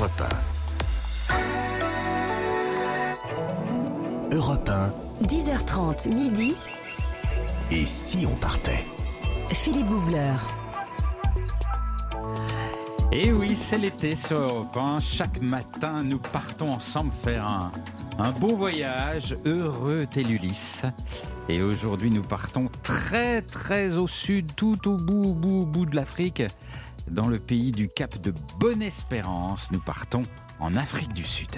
Europe 1. Europe 1. 10h30 midi. Et si on partait? Philippe Googler. Et oui, c'est l'été sur Europe 1. Chaque matin, nous partons ensemble faire un, un beau voyage. Heureux tel Ulysse. Et aujourd'hui, nous partons très très au sud, tout au bout, au bout, au bout de l'Afrique, dans le pays du Cap de Bonne-Espérance. Nous partons en Afrique du Sud.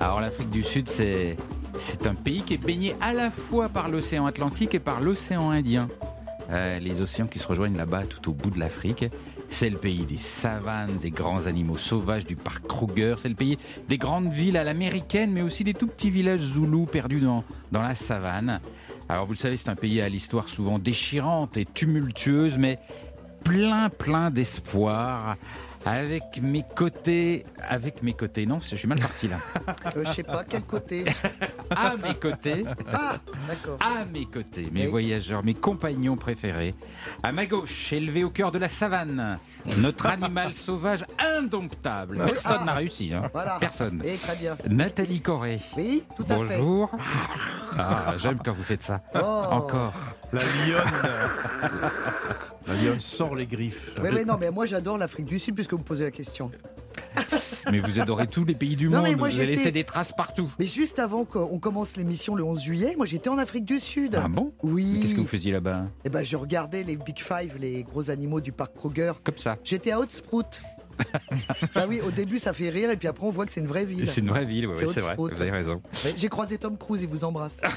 Alors l'Afrique du Sud, c'est c'est un pays qui est baigné à la fois par l'océan Atlantique et par l'océan Indien. Euh, les océans qui se rejoignent là-bas tout au bout de l'Afrique. C'est le pays des savanes, des grands animaux sauvages du parc Kruger. C'est le pays des grandes villes à l'américaine, mais aussi des tout petits villages zoulous perdus dans, dans la savane. Alors vous le savez, c'est un pays à l'histoire souvent déchirante et tumultueuse, mais plein, plein d'espoir. Avec mes côtés, avec mes côtés, non, je suis mal parti là. Euh, je sais pas, quel côté? À mes côtés, Ah, d'accord. à mes côtés, mes Oui. voyageurs, mes compagnons préférés. À ma gauche, élevé au cœur de la savane, notre animal sauvage indomptable. Oui. Personne Ah. n'a réussi, hein. Voilà. Personne. Et très bien. Nathalie Corré. Oui, tout à fait. Bonjour. Ah, j'aime quand vous faites ça. Oh. Encore. La lionne. la lionne sort les griffes. Oui, oui, non, mais moi j'adore l'Afrique du Sud puisque vous me posez la question. Mais vous adorez tous les pays du Non, monde. mais moi, vous avez laissé des traces partout. Mais juste avant qu'on commence l'émission le 11 juillet, moi j'étais en Afrique du Sud. Ah bon? Oui. Qu'est-ce que vous faisiez là-bas? Eh ben, je regardais les Big Five, les gros animaux du parc Kruger. Comme ça. J'étais à Haute-Sprout. bah oui, au début ça fait rire et puis après on voit que c'est une vraie ville. C'est une vraie ville, ouais, C'est vrai. Vous avez raison. J'ai croisé Tom Cruise, il vous embrasse.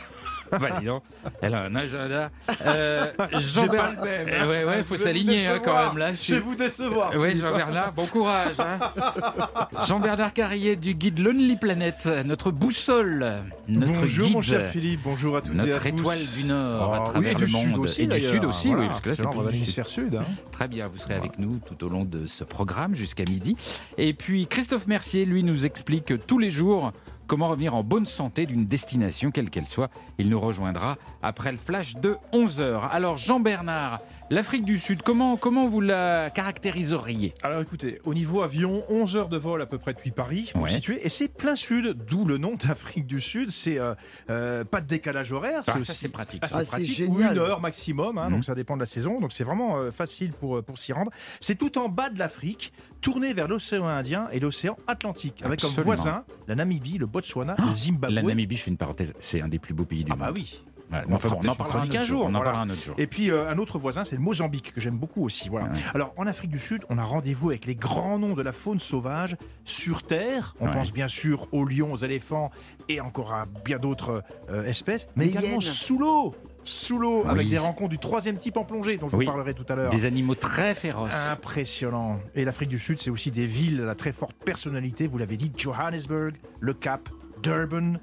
Bah, dis donc, elle a un agenda. Euh, Jean J'ai pas le même. Euh, ouais, ouais, faut s'aligner hein, quand même là. Je vais vous décevoir. Oui, Jean-Bernard, bon courage. hein. Jean-Bernard Carrier du guide Lonely Planet, notre boussole, notre bonjour guide, mon cher Philippe, bonjour à toutes et à notre tous. étoile du Nord à Ah, travers oui, et le du monde. sud aussi, et du sud aussi, Voilà, oui, parce que là c'est dans du sud. l'hémisphère sud. hein. Très bien, vous serez avec nous tout au long de ce programme jusqu'à midi. Et puis Christophe Mercier, lui, nous explique tous les jours comment revenir en bonne santé d'une destination, quelle qu'elle soit. Il nous rejoindra après le flash de 11h. Alors Jean-Bernard, l'Afrique du Sud, comment, comment vous la caractériseriez? Alors écoutez, au niveau avion, 11 heures de vol à peu près depuis Paris, pour Ouais. situer, et c'est plein sud, d'où le nom d'Afrique du Sud. C'est euh, euh, pas de décalage horaire, Ah, c'est ça, aussi c'est pratique, Ah, ça. c'est Ah, c'est pratique, génial. ou une heure maximum, hein, Mhm. donc ça dépend de la saison. Donc c'est vraiment euh, facile pour, pour s'y rendre. C'est tout en bas de l'Afrique, tourné vers l'océan Indien et l'océan Atlantique, avec comme voisins la Namibie, le Botswana, le Zimbabwe. La Namibie, je fais une parenthèse, c'est un des plus beaux pays du Ah bah monde. oui. Voilà, On enfin bon, on en parlera un autre jour. jour, On en voilà. parlera un autre jour. Et puis euh, un autre voisin, c'est le Mozambique, que j'aime beaucoup aussi. Voilà. Ouais. Alors en Afrique du Sud, on a rendez-vous avec les grands noms de la faune sauvage sur Terre. On Ouais. pense bien sûr aux lions, aux éléphants et encore à bien d'autres euh, espèces, mais Les également hyènes. sous l'eau. Sous l'eau, Oui. avec des rencontres du troisième type en plongée, dont je Oui. vous parlerai tout à l'heure. Des animaux très féroces. Impressionnant. Et l'Afrique du Sud, c'est aussi des villes à la très forte personnalité. Vous l'avez dit, Johannesburg, le Cap, Durban,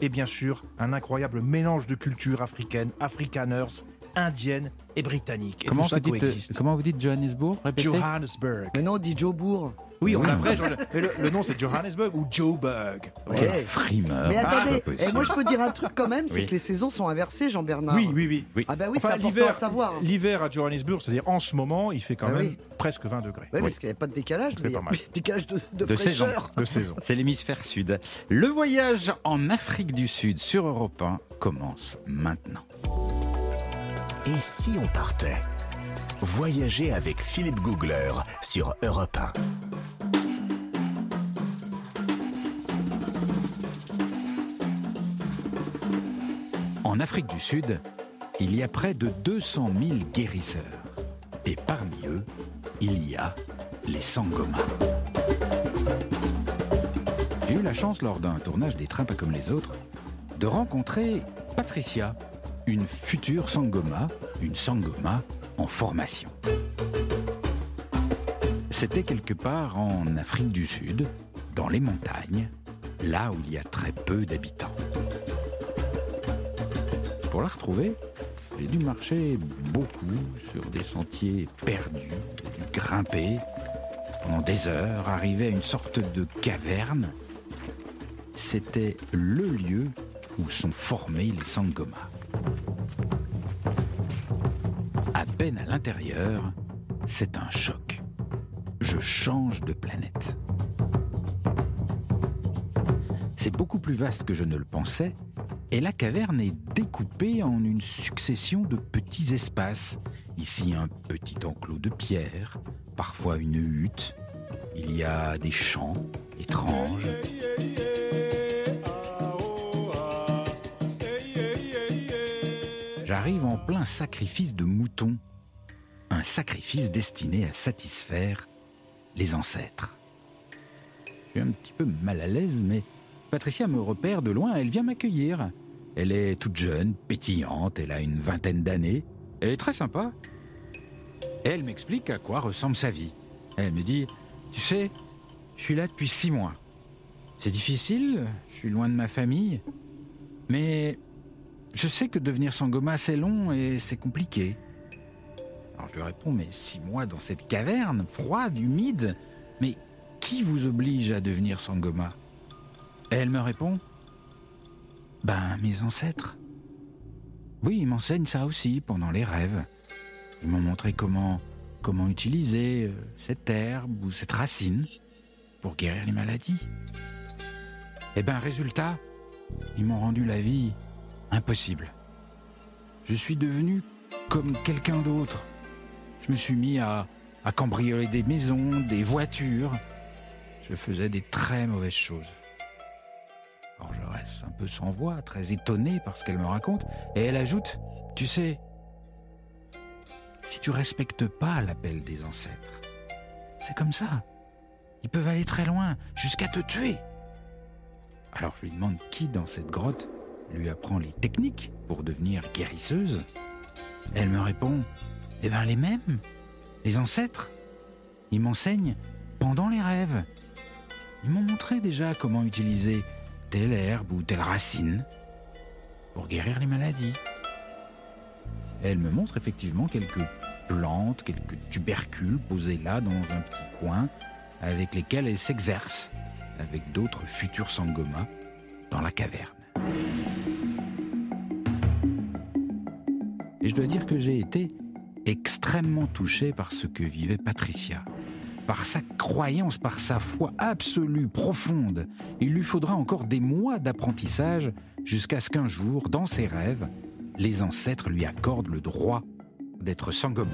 et bien sûr, un incroyable mélange de cultures africaines, afrikaners, indiennes et britanniques. Et Comment vous, dites, comment vous dites Johannesburg? Répétez. Johannesburg. Mais non, on dit Joe Bourg. Oui, on Oui. a vrai. le, le nom c'est Johannesburg ou Joburg. Ouais. Frimeur. Mais Ah, attendez, et moi je peux dire un truc quand même, c'est Oui. que les saisons sont inversées, Jean-Bernard. Oui, oui, oui. Oui. Ah bah oui, Enfin, c'est important à savoir. l'hiver à Johannesburg, c'est-à-dire en ce moment, il fait quand Ah même oui. presque 20 degrés. Ouais, parce qu'il n'y a pas de décalage, C'est mais il y a pas mal. décalage de, de, De saison. De saison. C'est l'hémisphère sud. Le voyage en Afrique du Sud sur Europe 1 commence maintenant. Et si on partait? Voyager avec Philippe Googler sur Europe 1. En Afrique du Sud, il y a près de 200 000 guérisseurs. Et parmi eux, il y a les Sangoma. J'ai eu la chance lors d'un tournage des Trains comme les autres de rencontrer Patricia, une future Sangoma, une Sangoma en formation. C'était quelque part en Afrique du Sud, dans les montagnes, là où il y a très peu d'habitants. Pour la retrouver, j'ai dû marcher beaucoup sur des sentiers perdus, grimper pendant des heures, arriver à une sorte de caverne. C'était le lieu où sont formés les Sangoma. Peine à l'intérieur, c'est un choc. je change de planète. C'est beaucoup plus vaste que je ne le pensais, et la caverne est découpée en une succession de petits espaces. Ici un petit enclos de pierre, parfois une hutte. Il y a des champs étranges. J'arrive en plein sacrifice de moutons. Un sacrifice destiné à satisfaire les ancêtres. Je suis un petit peu mal à l'aise, mais Patricia me repère de loin, elle vient m'accueillir. Elle est toute jeune, pétillante, elle a une vingtaine d'années. Elle est très sympa. Elle m'explique à quoi ressemble sa vie. Elle me dit, tu sais, je suis là depuis six mois. C'est difficile, je suis loin de ma famille, mais je sais que devenir Sangoma c'est long et c'est compliqué. Alors je lui réponds, mais six mois dans cette caverne, froide, humide, mais qui vous oblige à devenir Sangoma? Et elle me répond, ben mes ancêtres. Oui, ils m'enseignent ça aussi pendant les rêves. Ils m'ont montré comment, comment utiliser euh, cette herbe ou cette racine pour guérir les maladies. Et ben résultat, ils m'ont rendu la vie impossible. Je suis devenu comme quelqu'un d'autre. Je me suis mis à, cambrioler des maisons, des voitures. Je faisais des très mauvaises choses. Alors je reste un peu sans voix, très étonné par ce qu'elle me raconte, et elle ajoute, tu sais, si tu respectes pas l'appel des ancêtres, c'est comme ça. Ils peuvent aller très loin, jusqu'à te tuer. Alors je lui demande qui dans cette grotte lui apprend les techniques pour devenir guérisseuse. Elle me répond, eh bien les mêmes, les ancêtres. Ils m'enseignent pendant les rêves. Ils m'ont montré déjà comment utiliser telle herbe ou telle racine pour guérir les maladies. Elle me montre effectivement quelques plantes, quelques tubercules posés là dans un petit coin avec lesquels elle s'exerce avec d'autres futurs sangomas dans la caverne. Et je dois dire que j'ai été extrêmement touché par ce que vivait Patricia. Par sa croyance, par sa foi absolue, profonde. Il lui faudra encore des mois d'apprentissage jusqu'à ce qu'un jour, dans ses rêves, les ancêtres lui accordent le droit d'être Sangoma,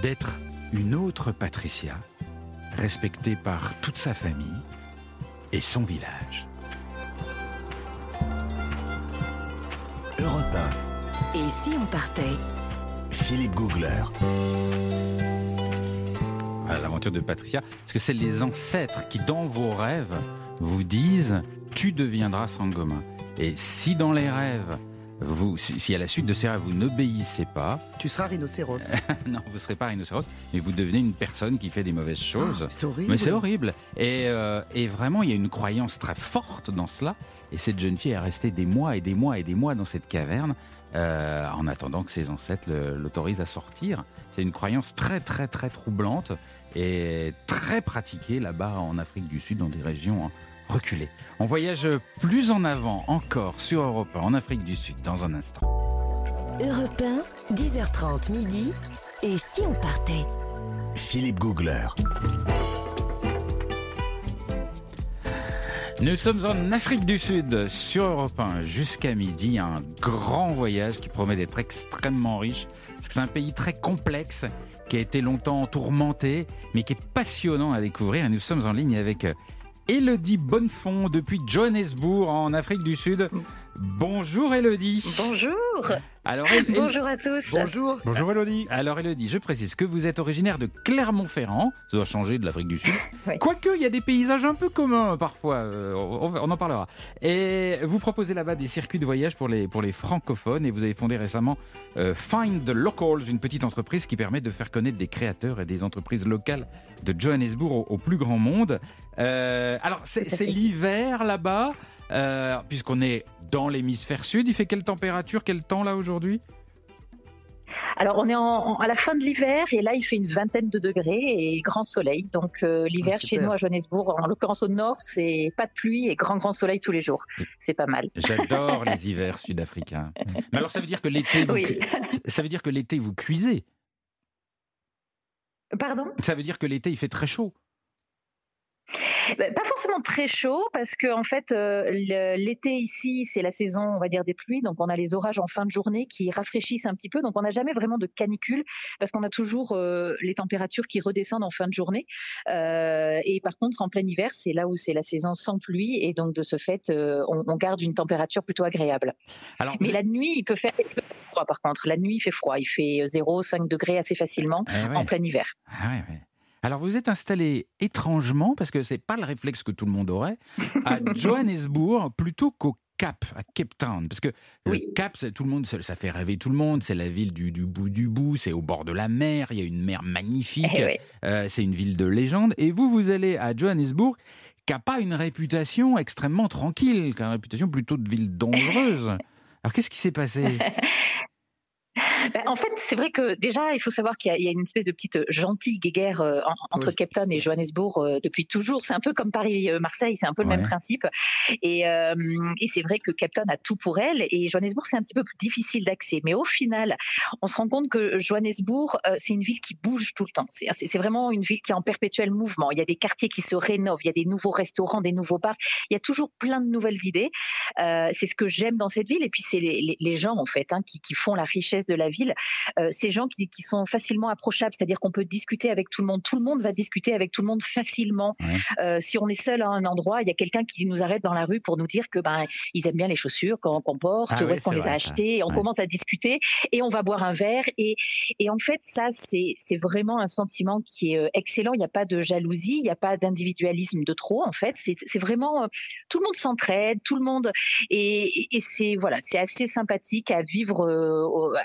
d'être une autre Patricia, respectée par toute sa famille et son village. Europe Et si on partait 1, Philippe Googler. à l'aventure de Patricia, parce que c'est les ancêtres qui, dans vos rêves, vous disent tu deviendras Sangoma. Et si dans les rêves, vous, si, à la suite de ces rêves, vous n'obéissez pas, Tu seras rhinocéros. non, vous ne serez pas rhinocéros, mais vous devenez une personne qui fait des mauvaises choses. C'est horrible. Mais c'est horrible. Et, euh, et vraiment, il y a une croyance très forte dans cela. Et cette jeune fille est restée des mois et des mois et des mois dans cette caverne euh, en attendant que ses ancêtres l'autorisent à sortir. C'est une croyance très, très, très troublante et très pratiquée là-bas en Afrique du Sud, dans des régions reculées. On voyage plus en avant encore sur Europe 1, en Afrique du Sud, dans un instant. Europe 1, 10h30 midi. Et si on partait? Philippe Googler. Nous sommes en Afrique du Sud, sur Europe 1, jusqu'à midi. Un grand voyage qui promet d'être extrêmement riche. Parce que c'est un pays très complexe, qui a été longtemps tourmenté, mais qui est passionnant à découvrir. Et nous sommes en ligne avec euh, Elodie Bonnefond, depuis Johannesburg, en Afrique du Sud. Bonjour Elodie. Bonjour, Alors, El- bonjour à tous. Bonjour. Bonjour Elodie. Alors Elodie, je précise que vous êtes originaire de Clermont-Ferrand, ça doit changer de l'Afrique du Sud. Oui. Quoique, il y a des paysages un peu communs parfois, euh, on, on en parlera. Et vous proposez là-bas des circuits de voyage pour les, pour les francophones et vous avez fondé récemment euh, Find the Locals, une petite entreprise qui permet de faire connaître des créateurs et des entreprises locales de Johannesburg au, au plus grand monde. Euh, alors c'est c'est l'hiver là-bas, euh, puisqu'on est dans l'hémisphère sud, il fait quelle température, quel temps là aujourd'hui? Alors, on est en- en- à la fin de l'hiver et là, il fait une vingtaine de degrés et grand soleil. Donc, euh, l'hiver Ah, chez nous à Johannesburg, en l'occurrence au nord, c'est pas de pluie et grand, grand soleil tous les jours. C'est pas mal. J'adore les hivers sud-africains. Mais alors ça veut dire que l'été, vous, Oui. cu- ça veut dire que l'été vous cuisez? Pardon? Ça veut dire que l'été, il fait très chaud. Bah, pas forcément très chaud parce que en fait euh, l'été ici c'est la saison on va dire des pluies. Donc on a les orages en fin de journée qui rafraîchissent un petit peu. Donc on n'a jamais vraiment de canicule parce qu'on a toujours euh, les températures qui redescendent en fin de journée. Euh, et par contre en plein hiver c'est là où c'est la saison sans pluie. Et donc de ce fait on, on, garde une température plutôt agréable. Alors, Mais la nuit il peut, faire, il peut faire froid par contre. La nuit il fait froid. Il fait 0 5 degrés assez facilement eh en plein hiver. Ah ouais, ouais. Alors vous êtes installé étrangement, parce que c'est pas le réflexe que tout le monde aurait, à Johannesburg plutôt qu'au Cap, à Cape Town, parce que le Cap, tout le monde, ça fait rêver tout le monde. C'est la ville du, bout du bout, c'est au bord de la mer. Il y a une mer magnifique. Eh euh, c'est une ville de légende. Et vous, vous allez à Johannesburg, qui n'a pas une réputation extrêmement tranquille, qui a une réputation plutôt de ville dangereuse. Alors qu'est-ce qui s'est passé? ben, en fait, c'est vrai que déjà, il faut savoir qu'il y, a une espèce de petite euh, gentille guéguerre euh, entre Cape Town et Johannesburg euh, depuis toujours. C'est un peu comme Paris-Marseille, c'est un peu le même principe. Et, et c'est vrai que Cape Town a tout pour elle et Johannesburg, c'est un petit peu plus difficile d'accès. Mais au final, on se rend compte que Johannesburg, c'est une ville qui bouge tout le temps. C'est vraiment une ville qui est en perpétuel mouvement. Il y a des quartiers qui se rénovent, il y a des nouveaux restaurants, des nouveaux bars. Il y a toujours plein de nouvelles idées. c'est ce que j'aime dans cette ville. Et puis, c'est les, les, gens, en fait, hein, qui, qui font la richesse de la ville, euh, ces gens qui, sont facilement approchables, c'est-à-dire qu'on peut discuter avec tout le monde. Tout le monde va discuter avec tout le monde facilement. Euh, si on est seul à un endroit, il y a quelqu'un qui nous arrête dans la rue pour nous dire que ben ils aiment bien les chaussures qu'on porte, ah où est-ce qu'on les a achetées. Et on commence à discuter et on va boire un verre. Et, et en fait, ça c'est vraiment un sentiment qui est euh, excellent. Il n'y a pas de jalousie, il n'y a pas d'individualisme de trop. En fait, c'est vraiment tout le monde s'entraide, tout le monde et, et c'est voilà, c'est assez sympathique à vivre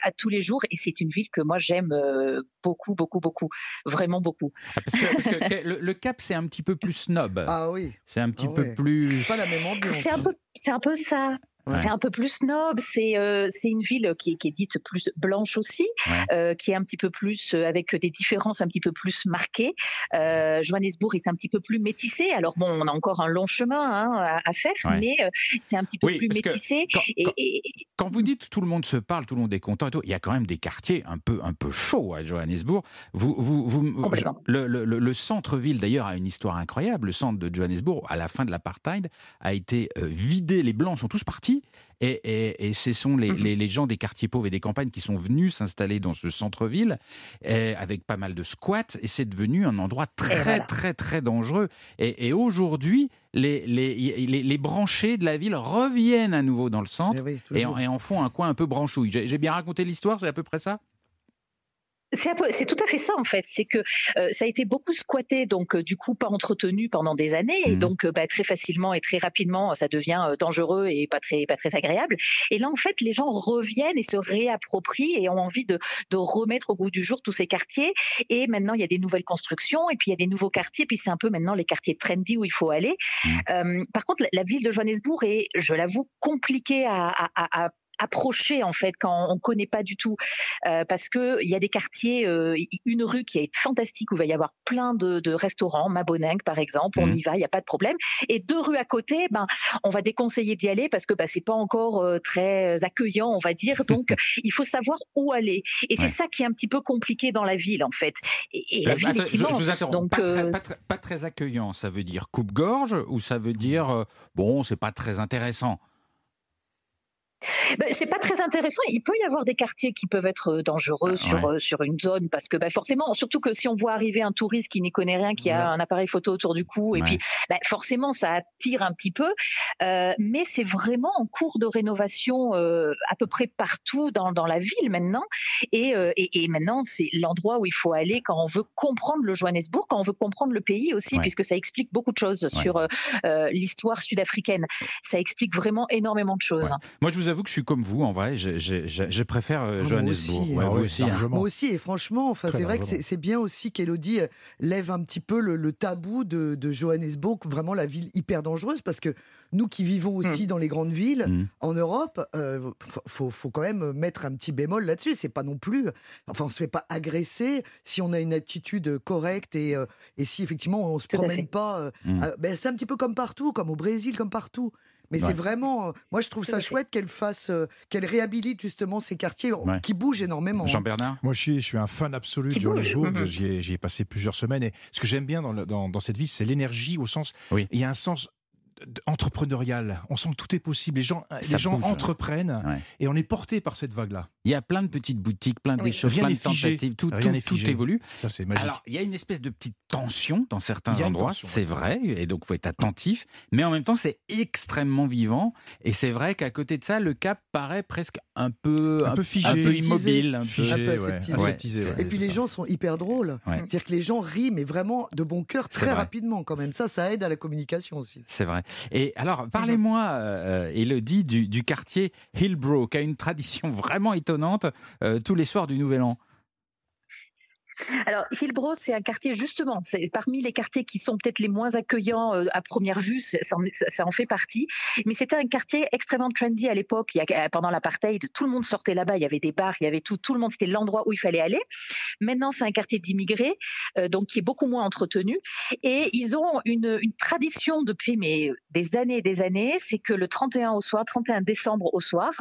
à tous les jours et c'est une ville que moi j'aime euh, beaucoup, beaucoup, beaucoup, vraiment beaucoup. Ah, parce que, le, Cap c'est un petit peu plus snob. Ah oui. C'est un petit ah peu plus. Pas la même ambiance. C'est un peu, c'est un peu ça. C'est un peu plus snob. C'est euh, c'est une ville qui est, qui est, dite plus blanche aussi, euh, qui est un petit peu plus euh, avec des différences un petit peu plus marquées. Euh, Johannesburg est un petit peu plus métissé. Alors bon, on a encore un long chemin hein, à, faire, mais c'est un petit peu plus métissé. Quand, et, quand, vous dites tout le monde se parle, tout le monde est content et tout, il y a quand même des quartiers un peu un peu chauds à Johannesburg. Vous vous, vous le, le, le, centre-ville d'ailleurs a une histoire incroyable. Le centre de Johannesburg à la fin de l'apartheid a été vidé. Les blancs sont tous partis et, ce sont mhm. les, gens des quartiers pauvres et des campagnes qui sont venus s'installer dans ce centre-ville avec pas mal de squats et c'est devenu un endroit très très très dangereux. Et, aujourd'hui, les, les, branchés de la ville reviennent à nouveau dans le centre eh et, en, font un coin un peu branchouille. J'ai bien raconté l'histoire, c'est à peu près ça? C'est tout à fait ça en fait, c'est que euh, ça a été beaucoup squatté, donc euh, du coup pas entretenu pendant des années, et mmh. donc euh, bah, très facilement et très rapidement ça devient dangereux et pas très pas très agréable. Et là en fait les gens reviennent et se réapproprient et ont envie de, de remettre au goût du jour tous ces quartiers. Et maintenant il y a des nouvelles constructions et puis il y a des nouveaux quartiers, puis c'est un peu maintenant les quartiers trendy où il faut aller. Mmh. par contre la, ville de Johannesburg est, je l'avoue, compliquée à, à, à approcher en fait quand on connaît pas du tout. Euh, parce que il y a des quartiers euh, une rue qui est fantastique où il va y avoir plein de, de restaurants Maboneng par exemple on mmh. y va il y a pas de problème. Et deux rues à côté ben on va déconseiller d'y aller parce que ben, c'est pas encore euh, très accueillant on va dire. Donc il faut savoir où aller. Et c'est ça qui est un petit peu compliqué dans la ville en fait. Et, la ville est immense donc pas très, pas, très, pas très accueillant ça veut dire coupe-gorge ou ça veut dire bon c'est pas très intéressant? Ben, c'est pas très intéressant. Il peut y avoir des quartiers qui peuvent être euh, dangereux sur, euh, sur une zone parce que ben, forcément, surtout que si on voit arriver un touriste qui n'y connaît rien, qui a un appareil photo autour du cou, et puis ben, forcément ça attire un petit peu. Euh, mais c'est vraiment en cours de rénovation euh, à peu près partout dans, dans la ville maintenant. Et, et, et, maintenant, c'est l'endroit où il faut aller quand on veut comprendre le Johannesburg, quand on veut comprendre le pays aussi, puisque ça explique beaucoup de choses sur l'histoire sud-africaine. Ça explique vraiment énormément de choses. Moi, je vous avoue que je suis comme vous, en vrai. Je, je, je, préfère euh, ah, Johannesburg. Moi aussi, hein. Moi aussi, et franchement, enfin, c'est vrai que c'est bien aussi qu'Elodie euh, lève un petit peu le, tabou de, de, Johannesburg, vraiment la ville hyper dangereuse, parce que nous qui vivons hmm. aussi dans les grandes villes hmm. en Europe, euh, faut, faut, quand même mettre un petit bémol là-dessus. C'est pas non plus, enfin, on se fait pas agresser si on a une attitude correcte et, et si effectivement on se promène pas. Hmm. ben, c'est un petit peu comme partout, comme au Brésil, comme partout. Mais c'est vraiment, moi je trouve ça chouette qu'elle fasse, qu'elle réhabilite justement ces quartiers qui bougent énormément. Jean Bernard. Moi je suis, je suis un fan absolu de Johannesburg. Mhm. J'y ai, passé plusieurs semaines et ce que j'aime bien dans, dans, dans cette ville, c'est l'énergie au sens, oui. il y a un sens entrepreneurial. On sent que tout est possible. Les gens, les gens entreprennent et on est porté par cette vague-là. Il y a plein de petites boutiques, plein de choses, plein de tentatives. Tout, tout, évolue. Ça, c'est magique. Alors, il y a une espèce de petite tension dans certains endroits, c'est vrai, et donc il faut être attentif. Mais en même temps, c'est extrêmement vivant. Et c'est vrai qu'à côté de ça, le cap paraît presque un peu, un, peu figé, un peu immobile, un peu, aseptisé. et puis les gens sont hyper drôles. C'est-à-dire que les gens rient, mais vraiment de bon cœur, très rapidement quand même. Ça, ça aide à la communication aussi. C'est vrai. Et alors, parlez-moi, euh, Elodie, du, quartier Hillbrook, qui a une tradition vraiment étonnante euh, tous les soirs du Nouvel An. Alors, Hillbrook, c'est un quartier, justement, parmi les quartiers qui sont peut-être les moins accueillants euh, à première vue, ça en, fait partie. Mais c'était un quartier extrêmement trendy à l'époque. Pendant l'apartheid, tout le monde sortait là-bas. Il y avait des bars, il y avait tout. Tout le monde, c'était l'endroit où il fallait aller. Maintenant, c'est un quartier d'immigrés, euh, donc qui est beaucoup moins entretenu. Et ils ont une, tradition depuis mais, des années et des années, c'est que le 31 au soir, 31 décembre au soir,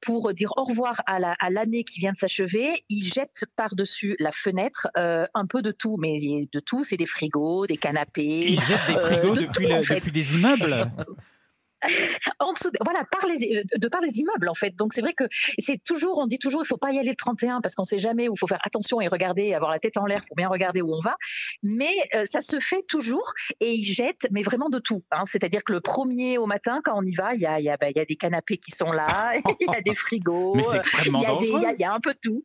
pour dire au revoir à l'année qui vient de s'achever, ils jettent par-dessus la fenêtre euh, un peu de tout, mais de tout, c'est des frigos, des canapés. Ils jettent des frigos euh, depuis, depuis des immeubles en dessous, voilà, par les, euh, de par les immeubles en fait. Donc c'est vrai que c'est toujours, on dit toujours, il faut pas y aller le 31 parce qu'on sait jamais où il faut faire attention et regarder, avoir la tête en l'air pour bien regarder où on va. Mais ça se fait toujours et ils jettent, mais vraiment de tout. Hein. C'est-à-dire que le premier au matin, quand on y va, il y a, y, a, bah, y a, des canapés qui sont là, il y a des frigos, il y, y, a un peu de tout.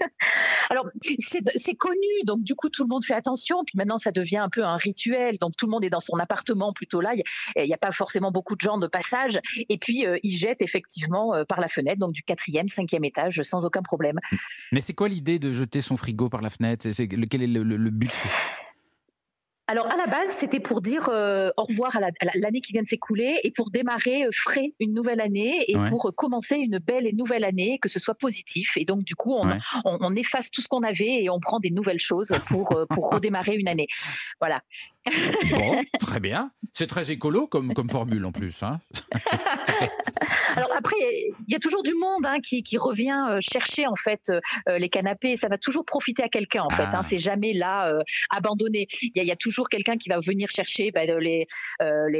Alors, c'est connu, donc du coup, tout le monde fait attention. Puis maintenant, ça devient un peu un rituel. Donc, tout le monde est dans son appartement plutôt là. Il n'y a, pas forcément beaucoup de gens de passage. Et puis, euh, ils jettent effectivement euh, par la fenêtre, donc du quatrième, cinquième étage, sans aucun problème. Mais c'est quoi l'idée de jeter son frigo par la fenêtre? Quel est le but? Alors à la base, c'était pour dire euh, au revoir à l'année qui vient de s'écouler et pour démarrer euh, frais une nouvelle année et pour commencer une belle et nouvelle année, que ce soit positif. Et donc du coup, on, efface tout ce qu'on avait et on prend des nouvelles choses pour, euh, pour redémarrer une année. Voilà. Bon, très bien. C'est très écolo comme, comme formule en plus. Hein. Alors après, il y a toujours du monde hein, qui, qui, revient chercher en fait les canapés. Ça va toujours profiter à quelqu'un en fait. Hein. Ah. C'est jamais là abandonné. Il y, y, a toujours quelqu'un qui va venir chercher bah, euh, les,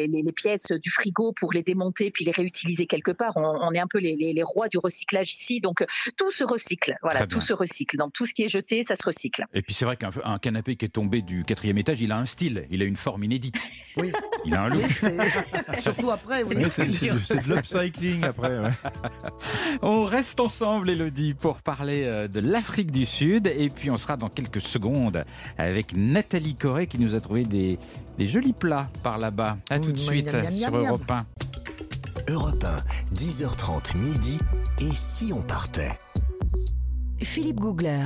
les, pièces du frigo pour les démonter puis les réutiliser quelque part. On, est un peu les, rois du recyclage ici, donc tout se recycle. Voilà, tout se recycle. Dans tout ce qui est jeté, ça se recycle. Et puis c'est vrai qu'un canapé qui est tombé du quatrième étage, il a un style, il a une forme inédite. Oui. Il a un look. surtout après. Oui. C'est de l'upcycling après. On reste ensemble, Elodie, pour parler euh, de l'Afrique du Sud. Et puis on sera dans quelques secondes avec Nathalie Corée qui nous a trouver des, jolis plats par là-bas. A tout de suite sur Europe 1. Europe 1, 10h30 midi. Et si on partait? Philippe Googler.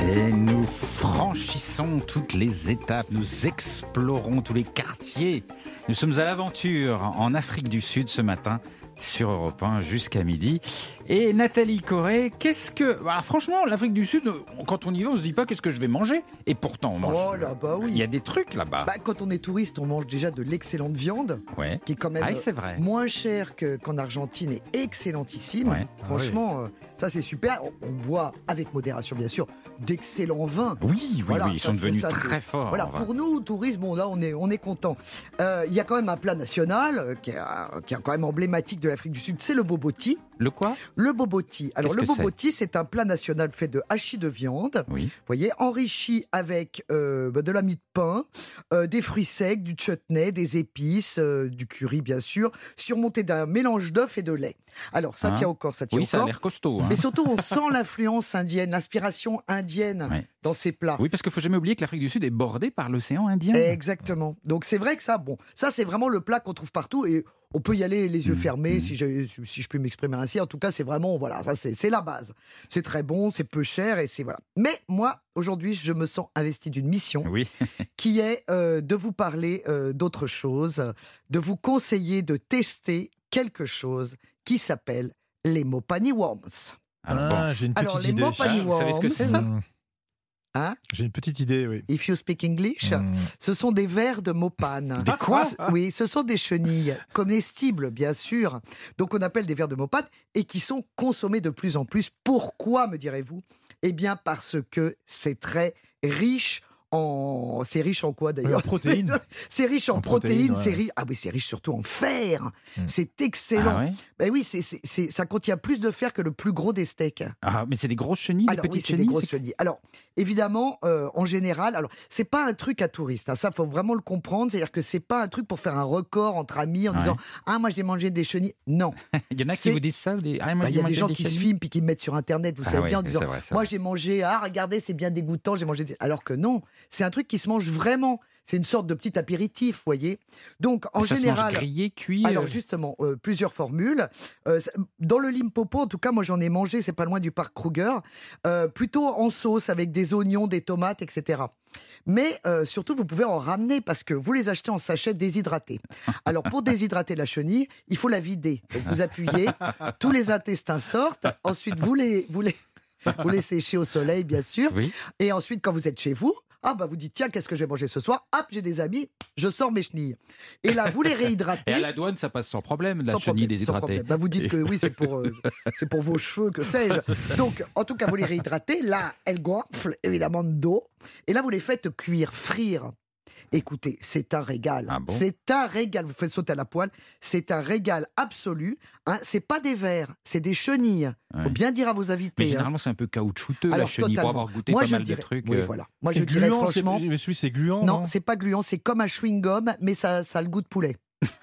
Et nous franchissons toutes les étapes, nous explorons tous les quartiers. Nous sommes à l'aventure en Afrique du Sud ce matin sur Europe 1 jusqu'à midi. Et Nathalie Corée, qu'est-ce que. Bah, franchement, l'Afrique du Sud, quand on y va, on se dit pas qu'est-ce que je vais manger. Et pourtant, on mange. Oh bah oui. Il y a des trucs là-bas. Bah, quand on est touriste, on mange déjà de l'excellente viande. Ouais. Qui est quand même ah, vrai. moins cher qu'en Argentine et excellentissime. Franchement, ah euh, ça c'est super. On, boit avec modération, bien sûr, d'excellents vins. Oui, oui, oui. Ils sont devenus très forts. Voilà, pour nous, touristes, bon, là, on est, on est content. Euh, il y a quand même un plat national euh, qui, est, qui est quand même emblématique de l'Afrique du Sud, c'est le boboti. Le quoi? Le boboti. Alors le boboti, c'est un plat national fait de hachis de viande. Oui. Vous voyez, enrichi avec euh, bah, de la mie de pain, euh, des fruits secs, du chutney, des épices, euh, du curry bien sûr, surmonté d'un mélange d'œufs et de lait. Alors ça hein? tient au corps, ça tient oui, au ça corps. a l'air costaud. Hein. Mais surtout, on sent l'influence indienne, l'inspiration indienne dans ces plats. Oui, parce qu'il faut jamais oublier que l'Afrique du Sud est bordée par l'océan Indien. Exactement. Donc c'est vrai que ça, bon, ça c'est vraiment le plat qu'on trouve partout et on peut y aller les yeux mmh, fermés, mmh. si, je, si je peux m'exprimer ainsi. En tout cas, c'est vraiment, voilà, ça c'est la base. C'est très bon, c'est peu cher et c'est voilà. Mais moi, aujourd'hui, je me sens investi d'une mission oui. qui est euh, de vous parler euh, d'autre chose, de vous conseiller de tester quelque chose qui s'appelle les Mopani Worms. Alors, ah, j'ai une petite Alors, les Mopani Worms, vous savez ce que c'est Hein? J'ai une petite idée, oui. If you speak English, hmm. ce sont des vers de mopane. Des quoi? Oui, ce sont des chenilles comestibles, bien sûr. Donc on appelle des vers de mopane et qui sont consommés de plus en plus. Pourquoi, me direz-vous? Eh bien parce que c'est très riche en. C'est riche en quoi d'ailleurs En protéines. c'est riche en, protéines, c'est riche. Ah oui, c'est riche surtout en fer. Hmm. C'est excellent. Ah ben oui, c'est, ça contient plus de fer que le plus gros des steaks. Ah, mais c'est des grosses chenilles, alors, des petites oui, c'est des grosses chenilles. Alors, évidemment, euh, en général, alors c'est pas un truc à touristes. Hein, ça, faut vraiment le comprendre. C'est-à-dire que c'est pas un truc pour faire un record entre amis en disant ah moi j'ai mangé des chenilles. Non. il y en a qui vous disent ça. Ah, bah, il y a des gens qui se filment puis qui mettent sur internet. Vous ah savez bien en disant moi j'ai mangé. Ah regardez c'est bien dégoûtant. J'ai mangé. Alors que non, c'est un truc qui se mange vraiment. C'est une sorte de petit apéritif, voyez. Donc, en général. Se grillé, cuit. Alors, euh. justement, euh, plusieurs formules. Euh, dans le Limpopo, en tout cas, moi j'en ai mangé, c'est pas loin du parc Kruger. plutôt en sauce, avec des oignons, des tomates, etc. Mais surtout, vous pouvez en ramener parce que vous les achetez en sachet déshydratés. Alors, pour déshydrater la chenille, il faut la vider. Donc, vous appuyez, tous les intestins sortent. Ensuite, vous les, vous les, vous les séchez au soleil, bien sûr. Et ensuite, quand vous êtes chez vous, ah bah vous dites tiens qu'est-ce que je vais manger ce soir? Hop j'ai des amis, je sors mes chenilles. Et là vous les réhydratez. Et à la douane ça passe sans problème la chenille déshydratée. Bah, vous dites que oui c'est pour euh, c'est pour vos cheveux que sais-je. Donc en tout cas vous les réhydratez. Là elles gonflent évidemment d'eau. Et là vous les faites cuire, frire. Écoutez, c'est un régal. Ah c'est un régal. Vous faites sauter à la poêle. C'est un régal absolu. Hein, c'est pas des verres, c'est des chenilles. Faut bien dire à vos invités. Mais hein. généralement, c'est un peu caoutchouteux la chenille pour avoir goûté Moi, pas mal de trucs. Oui, euh. voilà. Moi, je dirais franchement. Mais celui, c'est gluant. Non, c'est pas gluant. C'est comme un chewing gum, mais ça, ça a le goût de poulet.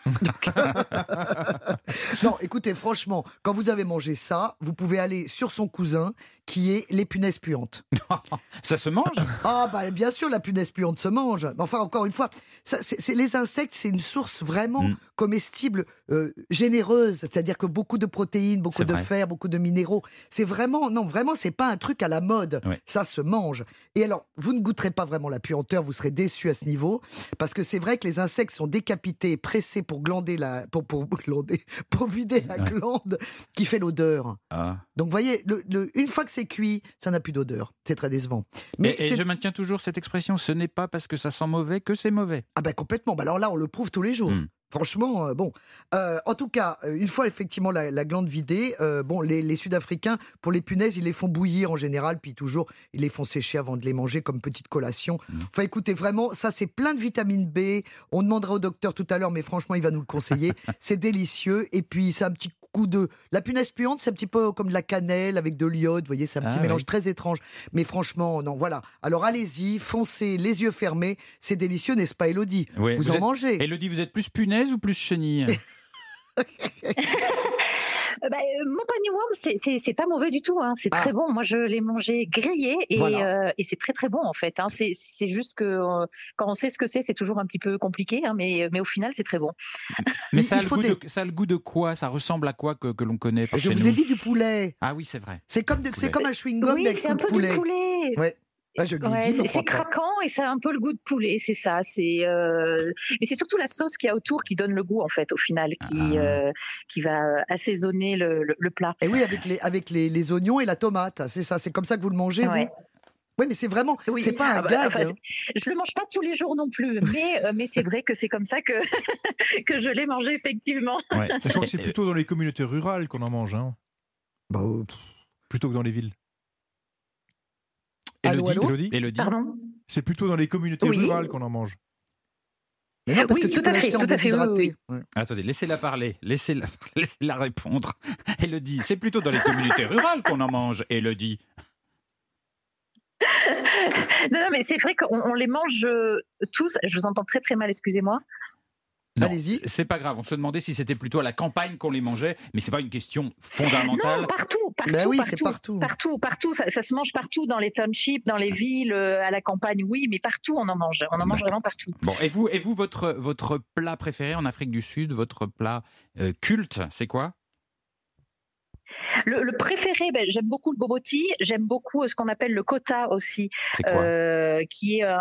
non, écoutez, franchement, quand vous avez mangé ça, vous pouvez aller sur son cousin qui est les punaises puantes. ça se mange? Ah, bah bien sûr, la punaise puante se mange. Enfin, encore une fois, ça, c'est, les insectes, c'est une source vraiment mm. comestible, euh, généreuse. C'est-à-dire que beaucoup de protéines, beaucoup de fer, beaucoup de minéraux. C'est vraiment, non, vraiment, c'est pas un truc à la mode. Ça se mange. Et alors, vous ne goûterez pas vraiment la puanteur, vous serez déçu à ce niveau, parce que c'est vrai que les insectes sont décapités, pressés pour glander la, pour, pour, glander, pour vider la glande qui fait l'odeur. Ah. Donc, voyez, le, une fois que c'est cuit, ça n'a plus d'odeur. C'est très décevant. Mais et, je maintiens toujours cette expression ce n'est pas parce que ça sent mauvais que c'est mauvais. Ah ben complètement. Bah alors là, on le prouve tous les jours. Hmm. Franchement, euh, bon. Euh, en tout cas, euh, une fois effectivement la, glande vidée, bon, les, Sud-Africains, pour les punaises, ils les font bouillir en général, puis toujours, ils les font sécher avant de les manger comme petite collation. Hmm. Enfin, écoutez, vraiment, ça, c'est plein de vitamine B. On demandera au docteur tout à l'heure, mais franchement, il va nous le conseiller. c'est délicieux. Et puis, c'est un petit de. La punaise puante, c'est un petit peu comme de la cannelle avec de l'iode, vous voyez, c'est un petit ah mélange très étrange. Mais franchement, non, voilà. Alors allez-y, foncez, les yeux fermés, c'est délicieux, n'est-ce pas, Elodie? Vous, en mangez. Elodie, vous êtes plus punaise ou plus chenille? Euh, bah, euh, mon panier c'est pas mauvais du tout. Hein. C'est très ah. bon. Moi, je l'ai mangé grillé et, euh, et c'est très très bon en fait. Hein. C'est juste que quand on sait ce que c'est, c'est toujours un petit peu compliqué, hein, mais, mais au final, c'est très bon. Mais ça a, le goût de, ça a, le goût de, quoi? Ça ressemble à quoi que, que l'on connaît Je vous ai dit du poulet. Ah oui, c'est vrai. C'est comme, c'est comme un chewing gum oui, c'est un peu poulet. du poulet. Ouais. Ah, c'est craquant et ça a un peu le goût de poulet, c'est ça. C'est euh... mais c'est surtout la sauce qu'il y a autour qui donne le goût en fait au final, qui ah. euh, qui va assaisonner le, le, plat. Et oui, avec les avec les, les oignons et la tomate, c'est ça. C'est comme ça que vous le mangez, vous oui, mais c'est vraiment, oui. c'est pas un ah bah, gag. Enfin, hein. Je le mange pas tous les jours non plus, mais euh, mais c'est vrai que c'est comme ça que que je l'ai mangé effectivement. Ouais. Je crois que c'est plutôt dans les communautés rurales qu'on en mange, hein. Bah, plutôt que dans les villes. Elodie, Pardon C'est plutôt dans les communautés rurales qu'on en mange. Mais non, parce que tu tout peux l'acheter en déshydraté. Attendez, laissez-la parler, laissez-la laissez -la répondre. Elodie, c'est plutôt dans les communautés rurales qu'on en mange, Elodie. non, non, mais c'est vrai qu'on les mange euh, tous. Je vous entends très très mal, excusez-moi. Allez-y. C'est pas grave. On se demandait si c'était plutôt à la campagne qu'on les mangeait, mais c'est pas une question fondamentale. Non, partout, partout. Ben oui, c'est partout. Partout, partout. Ça, se mange partout dans les townships, dans les villes, euh, à la campagne, oui, mais partout on en mange. On en mange vraiment partout. Bon, et vous, et vous, votre votre plat préféré en Afrique du Sud, votre plat euh, culte, c'est quoi? Le, préféré, ben, j'aime beaucoup le boboti, j'aime beaucoup euh, ce qu'on appelle le kota aussi, euh, qui est, euh,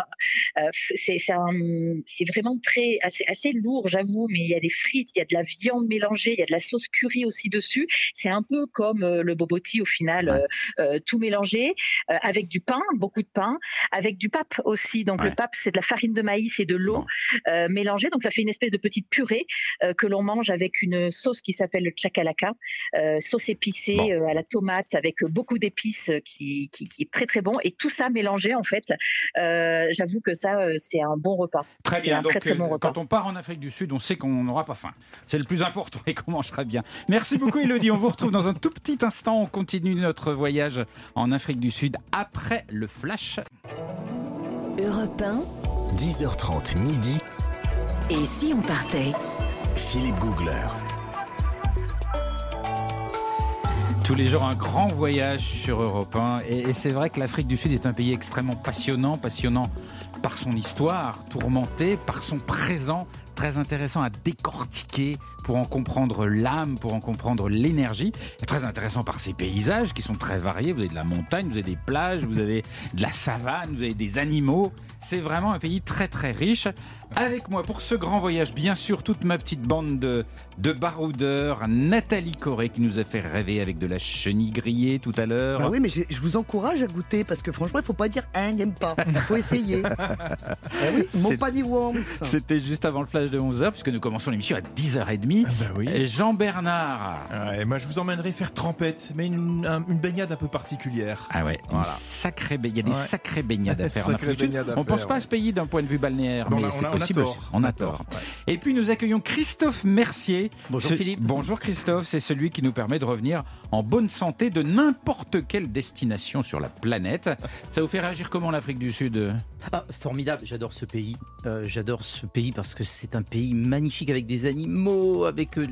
c'est vraiment très assez, lourd, j'avoue, mais il y a des frites, il y a de la viande mélangée, il y a de la sauce curry aussi dessus. C'est un peu comme le boboti au final, tout mélangé avec du pain, beaucoup de pain, avec du pape aussi. Donc le pape, c'est de la farine de maïs et de l'eau mélangée, donc ça fait une espèce de petite purée que l'on mange avec une sauce qui s'appelle le chakalaka, sauce épicé euh, à la tomate avec beaucoup d'épices euh, qui, qui, est très très bon. Et tout ça mélangé, en fait, euh, j'avoue que ça, c'est un bon repas. Très bien. Donc, quand on part en Afrique du Sud, on sait qu'on n'aura pas faim. C'est le plus important et qu'on mangera bien. Merci beaucoup, Elodie. On vous retrouve dans un tout petit instant. On continue notre voyage en Afrique du Sud après le flash. Europe 10h30 midi. Et si on partait? Philippe Googler. Tous les jours, un grand voyage sur Europe 1. Et, c'est vrai que l'Afrique du Sud est un pays extrêmement passionnant, passionnant par son histoire, tourmenté par son présent, très intéressant à décortiquer pour en comprendre l'âme, pour en comprendre l'énergie. Très intéressant par ses paysages qui sont très variés. Vous avez de la montagne, vous avez des plages, vous avez de la savane, vous avez des animaux. C'est vraiment un pays très très riche. Avec moi pour ce grand voyage, bien sûr, toute ma petite bande de, de baroudeurs. Nathalie Corée qui nous a fait rêver avec de la chenille grillée tout à l'heure. Bah oui, mais je vous encourage à goûter parce que franchement, il ne faut pas dire un, n'aime pas. Il faut essayer. Eh oui, mon panier worms. C'était juste avant le flash de 11h, puisque nous commençons l'émission à 10h30. Ah bah oui. Jean Bernard. et moi, je vous emmènerai faire trempette, mais une, baignade un peu particulière. Ah ouais, voilà. sacrée, il y a des sacrées baignades à faire en Afrique du Sud. On ne pense pas à ce pays d'un point de vue balnéaire, mais c'est possible. On a tort. Et puis nous accueillons Christophe Mercier. Bonjour Philippe. Bonjour Christophe, c'est celui qui nous permet de revenir en bonne santé de n'importe quelle destination sur la planète. Ça vous fait réagir comment l'Afrique du Sud? Ah, Formidable, j'adore ce pays. Euh, j'adore ce pays parce que c'est un pays magnifique avec des animaux, avec euh,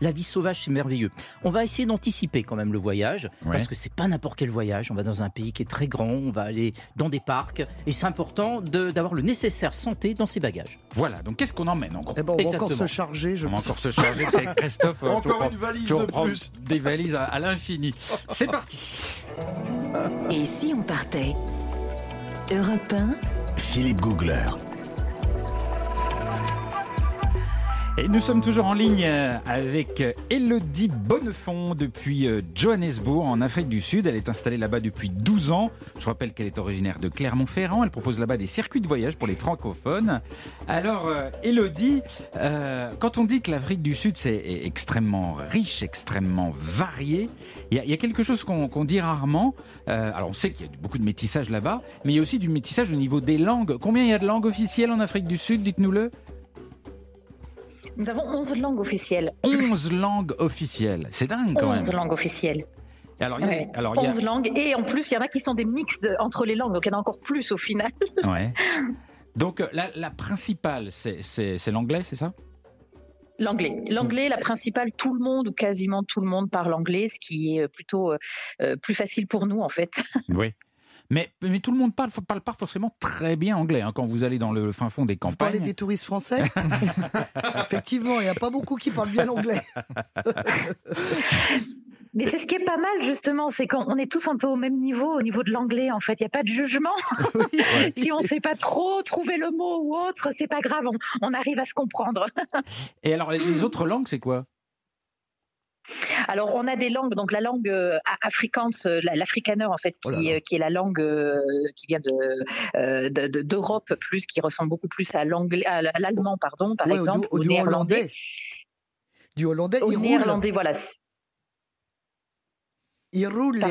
la, vie sauvage, c'est merveilleux. On va essayer d'anticiper quand même le voyage parce que c'est pas n'importe quel voyage. On va dans un pays qui est très grand, on va aller dans des parcs et c'est important d'avoir le nécessaire santé dans ses bagages. Voilà, donc qu'est-ce qu'on emmène en gros? Eh ben, On va encore se charger. Je on va encore se charger, c'est Christophe. encore une valise de plus. Des valises à, à l'infini. C'est parti. Et si on partait Europe 1 Philippe Googler. Et nous sommes toujours en ligne euh, avec Elodie Bonnefond depuis euh, Johannesburg en Afrique du Sud. Elle est installée là-bas depuis 12 ans. Je rappelle qu'elle est originaire de Clermont-Ferrand. Elle propose là-bas des circuits de voyage pour les francophones. Alors euh, Elodie, quand on dit que l'Afrique du Sud c'est extrêmement riche, extrêmement varié, il y, a quelque chose qu'on dit rarement. alors on sait qu'il y a beaucoup de métissage là-bas, mais il y a aussi du métissage au niveau des langues. Combien il y a de langues officielles en Afrique du Sud? Dites-nous-le. Nous avons 11 langues officielles. 11 langues officielles. C'est dingue quand même. 11 langues officielles. Alors, il y a, alors, 11 langues. Et en plus, il y en a qui sont des mix entre les langues. Donc, il y en a encore plus au final. Ouais. Donc, euh, la, principale, c'est l'anglais, c'est ça? L'anglais. L'anglais, la principale, tout le monde ou quasiment tout le monde parle anglais, ce qui est plutôt euh, plus facile pour nous en fait. Oui. Mais, mais tout le monde parle, parle pas forcément très bien anglais hein, quand vous allez dans le fin fond des campagnes. Vous parlez des touristes français Effectivement, il n'y a pas beaucoup qui parlent bien anglais. Mais c'est ce qui est pas mal justement, c'est qu'on est tous un peu au même niveau, au niveau de l'anglais en fait. Il n'y a pas de jugement. si on ne sait pas trop trouver le mot ou autre, c'est pas grave, on, on, arrive à se comprendre. Et alors les autres langues, c'est quoi? Alors, on a des langues, donc la langue euh, afrikaans, euh, l'afrikaner en fait, oh qui, qui, est la langue euh, qui vient de, d'Europe plus, qui ressemble beaucoup plus à l'anglais, à l'allemand, pardon, par exemple, au, néerlandais. Du hollandais, au néerlandais, voilà. Il roule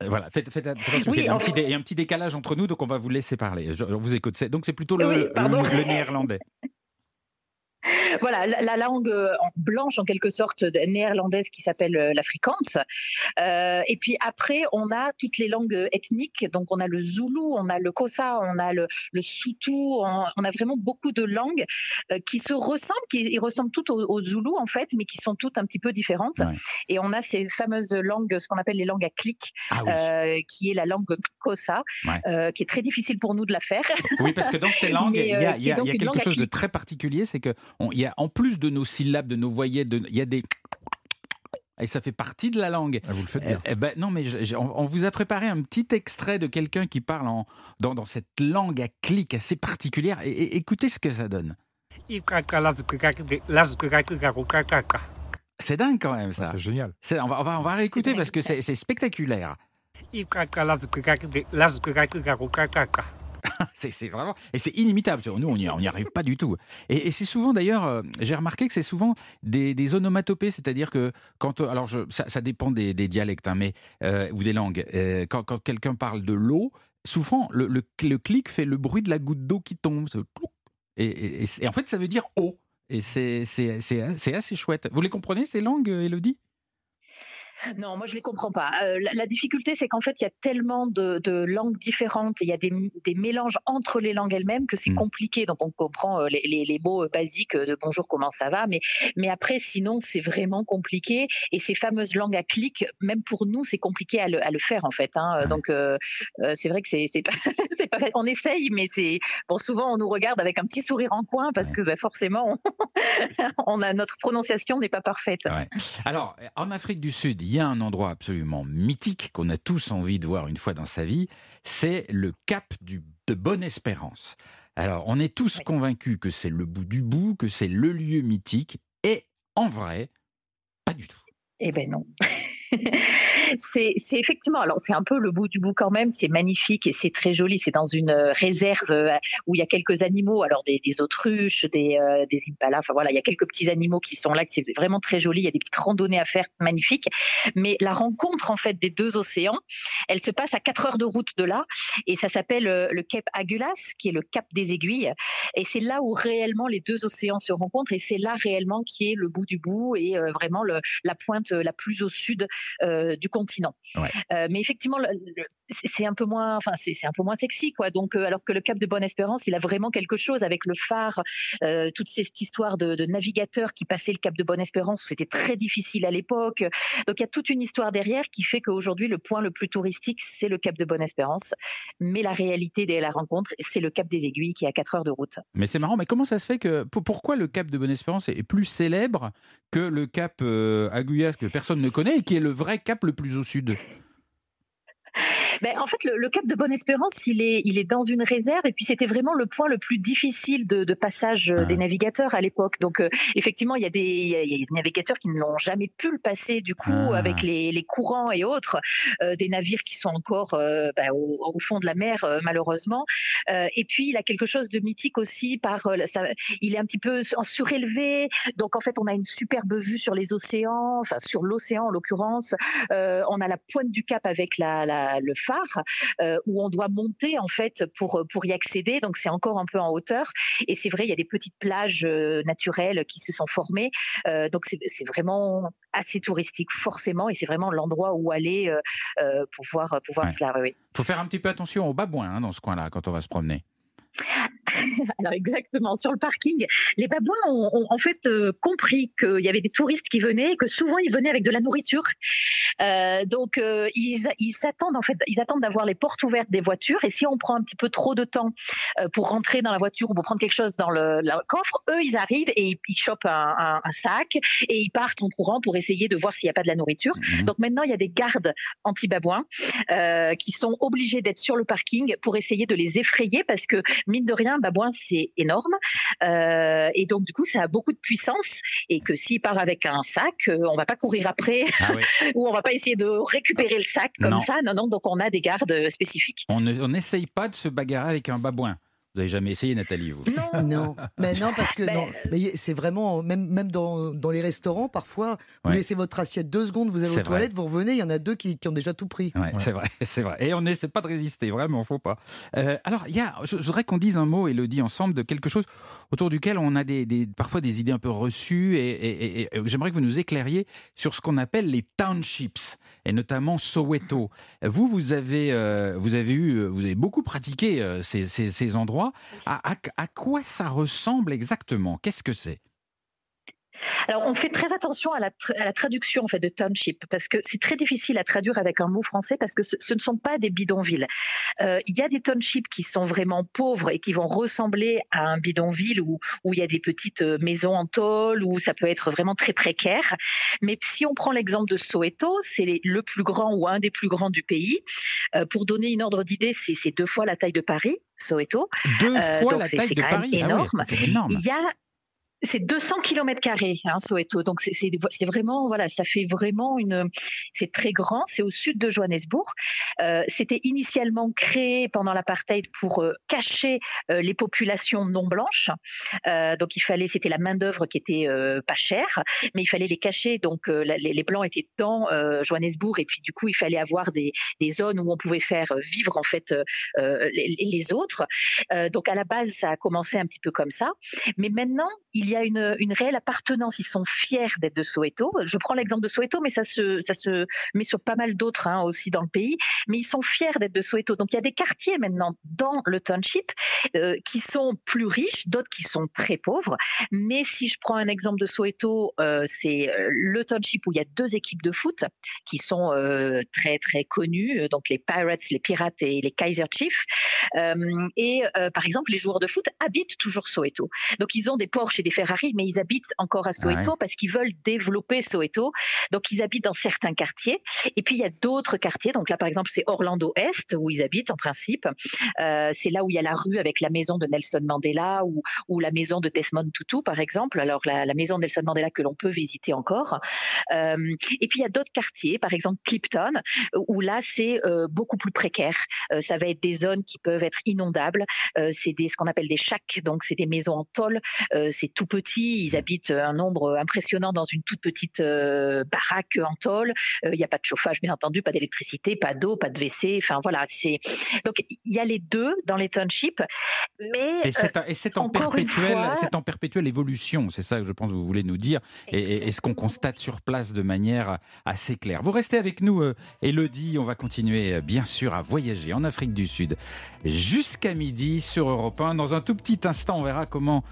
Voilà, faites, attention, il, y a un petit, décalage entre nous, donc on va vous laisser parler. Je, vous écoute. Donc c'est plutôt le, le néerlandais. voilà, la, langue euh, blanche en quelque sorte néerlandaise qui s'appelle euh, l'afrikaans. Euh, et puis après, on a toutes les langues ethniques. Donc on a le zoulou, on a le kosa, on a le, le soutou, on, a vraiment beaucoup de langues qui se ressemblent, qui ressemblent toutes au, zoulou en fait, mais qui sont toutes un petit peu différentes. Et on a ces fameuses langues, ce qu'on appelle les langues à clic, ah qui est la langue kosa, qui est très difficile pour nous de la faire. Oui, parce que dans ces langues, il y a, y a quelque chose de très particulier, c'est que il y a en plus de nos syllabes, de nos voyelles, il y a des Et ça fait partie de la langue. Ah, vous le faites bien. Eh, eh ben, non, mais on, vous a préparé un petit extrait de quelqu'un qui parle en, dans, dans, cette langue à clic assez particulière. Et, écoutez ce que ça donne. C'est dingue quand même ça. c'est génial. On va, on, va, on va réécouter parce que c'est spectaculaire. c'est vraiment et c'est inimitable. Nous, on n'y arrive pas du tout. Et, c'est souvent d'ailleurs, euh, j'ai remarqué que c'est souvent des, onomatopées, c'est-à-dire que quand, euh, alors ça, dépend des, dialectes, hein, mais euh, ou des langues. quand, quelqu'un parle de l'eau, souvent le, le, clic fait le bruit de la goutte d'eau qui tombe. Et, et, en fait, ça veut dire eau. Et c'est assez chouette. Vous les comprenez ces langues, Elodie non, moi je les comprends pas. Euh, la, difficulté, c'est qu'en fait, il y a tellement de, langues différentes, il y a des, mélanges entre les langues elles-mêmes que c'est mmh. compliqué. Donc on comprend euh, les, mots euh, basiques de bonjour, comment ça va, mais, mais après, sinon, c'est vraiment compliqué. Et ces fameuses langues à clic, même pour nous, c'est compliqué à le, faire en fait. Hein. Donc c'est vrai que c'est pas, pas fait. On essaye, mais c'est bon. Souvent, on nous regarde avec un petit sourire en coin parce que bah, forcément, on, a notre prononciation n'est pas parfaite. Alors, en Afrique du Sud, y a un endroit absolument mythique qu'on a tous envie de voir une fois dans sa vie, c'est le cap du, de Bonne-Espérance. Alors, on est tous convaincus que c'est le bout du bout, que c'est le lieu mythique, et en vrai, pas du tout. Eh ben non. c'est effectivement, alors c'est un peu le bout du bout quand même, c'est magnifique et c'est très joli. C'est dans une euh, réserve euh, où il y a quelques animaux, alors des, autruches, des, euh, des impalas, enfin voilà, il y a quelques petits animaux qui sont là, c'est vraiment très joli. Il y a des petites randonnées à faire magnifiques. Mais la rencontre en fait des deux océans, elle se passe à 4 heures de route de là et ça s'appelle le Cap Agulas, qui est le Cap des Aiguilles. Et c'est là où réellement les deux océans se rencontrent et c'est là réellement qui est le bout du bout et vraiment le, la pointe la plus au sud du continent. Euh, mais effectivement, c'est un peu moins, enfin c'est un peu moins sexy quoi. Donc euh, alors que le Cap de Bonne-Espérance, il a vraiment quelque chose avec le phare, euh, toute cette histoire de, navigateurs qui passaient le Cap de Bonne-Espérance, c'était très difficile à l'époque. Donc il y a toute une histoire derrière qui fait qu'aujourd'hui le point le plus touristique c'est le Cap de Bonne-Espérance, mais la réalité de la rencontre c'est le Cap des Aiguilles qui est à 4 heures de route. Mais c'est marrant, mais comment ça se fait que pourquoi le Cap de Bonne-Espérance est plus célèbre que le Cap euh, Aguyas que personne ne connaît et qui est le vrai cap le plus au sud ben, en fait, le, cap de Bonne-Espérance, il est, il est dans une réserve et puis c'était vraiment le point le plus difficile de, passage euh, des navigateurs à l'époque. Donc, euh, effectivement, il y, a des, navigateurs qui n'ont jamais pu le passer, du coup, ah. avec les, courants et autres, euh, des navires qui sont encore ben, au, fond de la mer, malheureusement. et puis, il a quelque chose de mythique aussi par, ça, il est un petit peu surélevé. Donc, en fait, on a une superbe vue sur les océans, enfin, sur l'océan en l'occurrence. on a la pointe du cap avec la, la le phare euh, où on doit monter en fait pour pour y accéder. Donc c'est encore un peu en hauteur. Et c'est vrai, il y a des petites plages euh, naturelles qui se sont formées. Euh, donc c'est vraiment assez touristique forcément, et c'est vraiment l'endroit où aller pour voir pour voir cela. Il faut faire un petit peu attention aux babouins hein, dans ce coin-là quand on va se promener. Alors exactement, sur le parking, les babouins ont, en fait euh, compris qu'il y avait des touristes qui venaient et que souvent ils venaient avec de la nourriture. Euh, donc euh, ils, ils s'attendent en fait, ils attendent d'avoir les portes ouvertes des voitures et si on prend un petit peu trop de temps pour rentrer dans la voiture ou pour prendre quelque chose dans le, coffre, eux ils arrivent et ils, ils chopent un, sac et ils partent en courant pour essayer de voir s'il n'y a pas de la nourriture. Mhm. Donc maintenant il y a des gardes anti-babouins qui sont obligés d'être sur le parking pour essayer de les effrayer parce que mine de rien, babouin, c'est énorme. Euh, et donc, du coup, ça a beaucoup de puissance. Et que s'il part avec un sac, euh, on va pas courir après ah ou on va pas essayer de récupérer le sac comme ça. Non, non, donc on a des gardes spécifiques. On n'essaye pas de se bagarrer avec un babouin. Vous n'avez jamais essayé, Nathalie, vous? Non, non. Mais non, parce que non. Mais c'est vraiment, même, même dans, dans les restaurants, parfois, vous laissez votre assiette deux secondes, vous allez aux toilettes, vous revenez, il y en a deux qui, qui ont déjà tout pris. Ouais, C'est vrai, c'est vrai. Et on n'essaie pas de résister, vraiment, faut pas. Euh, alors, il y a, je, voudrais qu'on dise un mot, Elodie, ensemble, de quelque chose autour duquel on a des, des parfois des idées un peu reçues, et, et, j'aimerais que vous nous éclairiez sur ce qu'on appelle les townships, et notamment Soweto. Vous, vous avez, euh, vous avez eu, vous avez beaucoup pratiqué euh, ces, ces endroits. À, quoi ça ressemble exactement? Qu'est-ce que c'est? Alors, on fait très attention à la, à la, traduction en fait de township parce que c'est très difficile à traduire avec un mot français parce que ce, ne sont pas des bidonvilles. Euh, il y a des townships qui sont vraiment pauvres et qui vont ressembler à un bidonville où, où il y a des petites euh, maisons en tôle où ça peut être vraiment très précaire. Mais si on prend l'exemple de Soweto, c'est le plus grand ou un des plus grands du pays. Euh, pour donner une ordre d'idée, c'est deux fois la taille de Paris. Soweto. Deux fois la taille de Paris. Ah énorme. énorme. Il y a c'est 200 km carrés, hein, Soweto. Donc c'est vraiment, voilà, ça fait vraiment une. C'est très grand. C'est au sud de Johannesburg. Euh, C'était initialement créé pendant l'apartheid pour euh, cacher euh, les populations non blanches. Donc il fallait, c'était la main d'œuvre qui était pas chère, mais il fallait les cacher. Donc les, blancs étaient dans Johannesburg et puis du coup il fallait avoir des, zones où on pouvait faire vivre en fait les, autres. donc à la base ça a commencé un petit peu comme ça, mais maintenant il y a une, réelle appartenance. Ils sont fiers d'être de Soweto. Je prends l'exemple de Soweto, mais ça se, met sur pas mal d'autres hein, aussi dans le pays. Mais ils sont fiers d'être de Soweto. Donc il y a des quartiers maintenant dans le township euh, qui sont plus riches, d'autres qui sont très pauvres. Mais si je prends un exemple de Soweto, euh, c'est euh, le township où il y a deux équipes de foot qui sont très très connues, donc les Pirates, les Pirates et les Kaiser Chiefs. Et par exemple, les joueurs de foot habitent toujours Soweto. Donc ils ont des Porsche et des Ferrari, mais ils habitent encore à Soweto parce qu'ils veulent développer Soweto. Donc ils habitent dans certains quartiers. Et puis il y a d'autres quartiers. Donc là, par exemple, c'est Orlando Est où ils habitent en principe. Euh, c'est là où il y a la rue avec la maison de Nelson Mandela ou, ou la maison de Desmond Tutu, par exemple. Alors la, la maison de Nelson Mandela que l'on peut visiter encore. Euh, et puis il y a d'autres quartiers, par exemple Clipton, où là c'est euh, beaucoup plus précaire. Ça va être des zones qui peuvent être inondables. C'est ce qu'on appelle des shacks, donc c'est des maisons en tôle. c'est tout petits, ils habitent un nombre impressionnant dans une toute petite euh, baraque en tôle. Euh, il n'y a pas de chauffage, bien entendu, pas d'électricité, pas d'eau, pas de WC. Enfin voilà, c'est donc il y a les deux dans les townships, mais et c'est en perpétuel, c'est en perpétuelle évolution. C'est ça que je pense que vous voulez nous dire, et, ce qu'on constate sur place de manière assez claire. Vous restez avec nous, euh, Elodie. On va continuer bien sûr à voyager en Afrique du Sud jusqu'à midi sur Europe 1. Dans un tout petit instant, on verra comment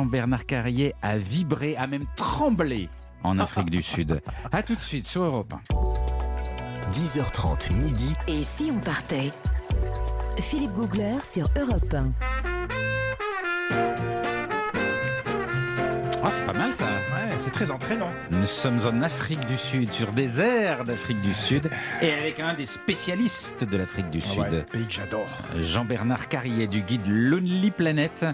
Jean-Bernard Carrier a vibré, a même tremblé en Afrique du Sud. A tout de suite sur Europe 1. 10h30 midi. Et si on partait? Philippe Googler sur Europe 1. Ah, c'est pas mal ça. Ouais, c'est très entraînant. Nous sommes en Afrique du Sud, sur des airs d'Afrique du Sud, et avec un des spécialistes de l'Afrique du ah Sud. pays que j'adore. Jean-Bernard Carrier du guide Lonely Planet.